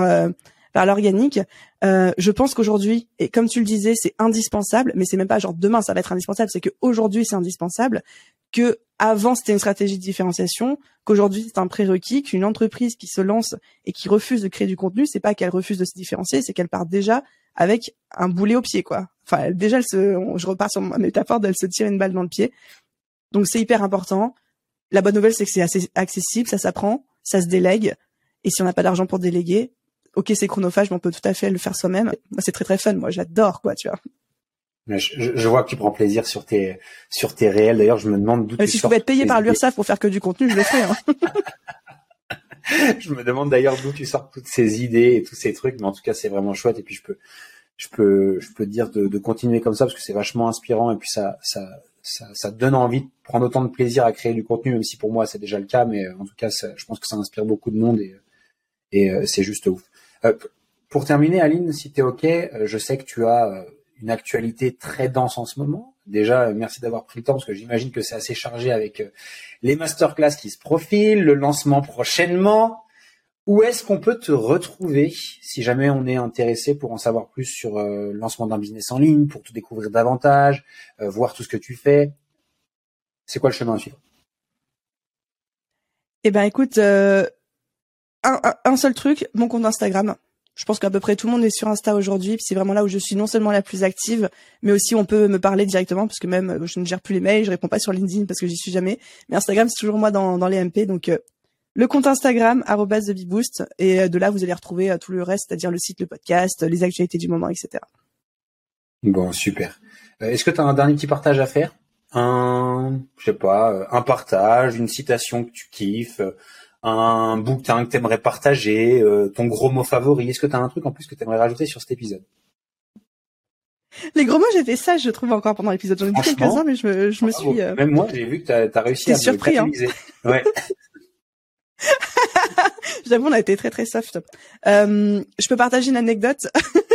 par l'organique. Euh, je pense qu'aujourd'hui, et comme tu le disais, c'est indispensable, mais c'est même pas genre demain ça va être indispensable, c'est qu'aujourd'hui c'est indispensable, que avant c'était une stratégie de différenciation, qu'aujourd'hui c'est un prérequis, qu'une entreprise qui se lance et qui refuse de créer du contenu, c'est pas qu'elle refuse de se différencier, c'est qu'elle part déjà avec un boulet au pied, quoi. Enfin, déjà, elle se, je repars sur ma métaphore d'elle se tire une balle dans le pied. Donc c'est hyper important. La bonne nouvelle, c'est que c'est assez accessible, ça s'apprend, ça se délègue. Et si on n'a pas d'argent pour déléguer, ok, c'est chronophage, mais on peut tout à fait le faire soi-même. C'est très très fun. Moi, j'adore, quoi, tu vois. Je, je, vois que tu prends plaisir sur tes sur tes réels. D'ailleurs, je me demande d'où tu Si je pouvais être payé par l'URSSAF pour faire que du contenu, je le ferais. Hein. [LAUGHS] [LAUGHS] je me demande d'ailleurs d'où tu sors toutes ces idées et tous ces trucs, mais en tout cas, c'est vraiment chouette. Et puis, je peux je peux je peux dire de, de continuer comme ça parce que c'est vachement inspirant et puis ça ça ça, ça donne envie de prendre autant de plaisir à créer du contenu, même si pour moi c'est déjà le cas, mais en tout cas, je pense que ça inspire beaucoup de monde et, et euh, c'est juste ouf. Euh, pour terminer, Aline, si tu es OK, euh, je sais que tu as une actualité très dense en ce moment. Déjà, merci d'avoir pris le temps parce que j'imagine que c'est assez chargé avec les masterclass qui se profilent, le lancement prochainement. Où est-ce qu'on peut te retrouver si jamais on est intéressé pour en savoir plus sur le lancement d'un business en ligne, pour te découvrir davantage, voir tout ce que tu fais? C'est quoi le chemin à suivre? Eh ben, écoute, un, seul truc, mon compte Instagram. Je pense qu'à peu près tout le monde est sur Insta aujourd'hui, c'est vraiment là où je suis non seulement la plus active, mais aussi on peut me parler directement parce que même euh, je ne gère plus les mails, je réponds pas sur LinkedIn parce que j'y suis jamais. Mais Instagram c'est toujours moi dans, dans les MP, donc euh, le compte Instagram @thebeboost et euh, de là vous allez retrouver tout le reste, c'est-à-dire le site, le podcast, les actualités du moment, etc. Bon super. Est-ce que tu as un dernier petit partage à faire? Un, je sais pas, un partage, une citation que tu kiffes un bouquin que t'aimerais partager, euh, ton gros mot favori. Est-ce que tu as un truc en plus que t'aimerais rajouter sur cet épisode? Les gros mots, j'étais sage, je trouve encore pendant l'épisode. J'en ai dit quelques-uns, mais je me, je me suis. Euh, même moi, j'ai vu que t'as as réussi à surpris, hein. Ouais. [LAUGHS] J'avoue, on a été très très soft. Euh, je peux partager une anecdote. [LAUGHS]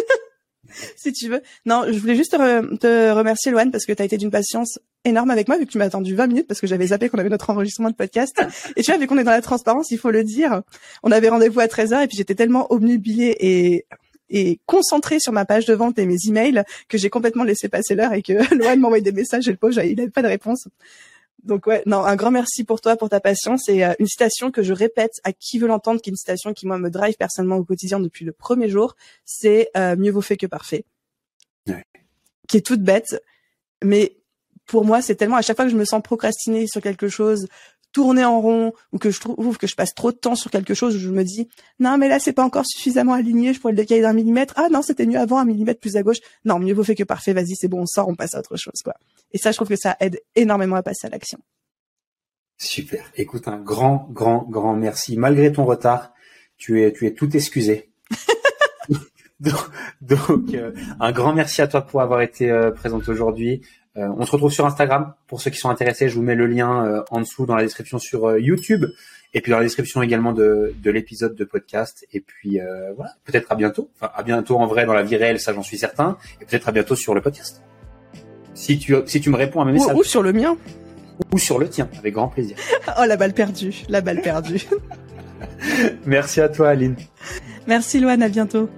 [LAUGHS] si tu veux. Non, je voulais juste te, remercier, Loane, parce que tu as été d'une patience énorme avec moi, vu que tu m'as attendu 20 minutes, parce que j'avais zappé qu'on avait notre enregistrement de podcast. Et tu vois, vu qu'on est dans la transparence, il faut le dire, on avait rendez-vous à 13h, et puis j'étais tellement obnubilée et et concentrée sur ma page de vente et mes emails que j'ai complètement laissé passer l'heure et que [LAUGHS] Loane m'envoyait des messages et le pauvre, il n'avait pas de réponse. Donc ouais, non, un grand merci pour toi, pour ta patience et euh, une citation que je répète à qui veut l'entendre, qui est une citation qui moi me drive personnellement au quotidien depuis le premier jour, c'est euh, mieux vaut fait que parfait, qui est toute bête, mais pour moi c'est tellement à chaque fois que je me sens procrastiner sur quelque chose, tourner en rond ou que je trouve que je passe trop de temps sur quelque chose où je me dis non mais là c'est pas encore suffisamment aligné, je pourrais le décaler d'un millimètre. Ah non c'était mieux avant un millimètre plus à gauche. Non mieux vaut fait que parfait. Vas-y c'est bon on sort, on passe à autre chose quoi. Et ça, je trouve que ça aide énormément à passer à l'action. Super. Écoute, un grand, grand, grand merci. Malgré ton retard, tu es, tu es tout excusé. [LAUGHS] [LAUGHS] donc, euh, un grand merci à toi pour avoir été euh, présente aujourd'hui. Euh, on se retrouve sur Instagram. Pour ceux qui sont intéressés, je vous mets le lien en dessous dans la description sur YouTube et puis dans la description également de, de l'épisode de podcast. Et puis voilà, peut-être à bientôt. Enfin, à bientôt en vrai dans la vie réelle, ça j'en suis certain. Et peut-être à bientôt sur le podcast. Si tu, si tu me réponds à mes messages. Ou, sur le mien. Ou sur le tien, avec grand plaisir. [LAUGHS] oh, la balle perdue, la balle perdue. [LAUGHS] Merci à toi, Aline. Merci, Loane, à bientôt.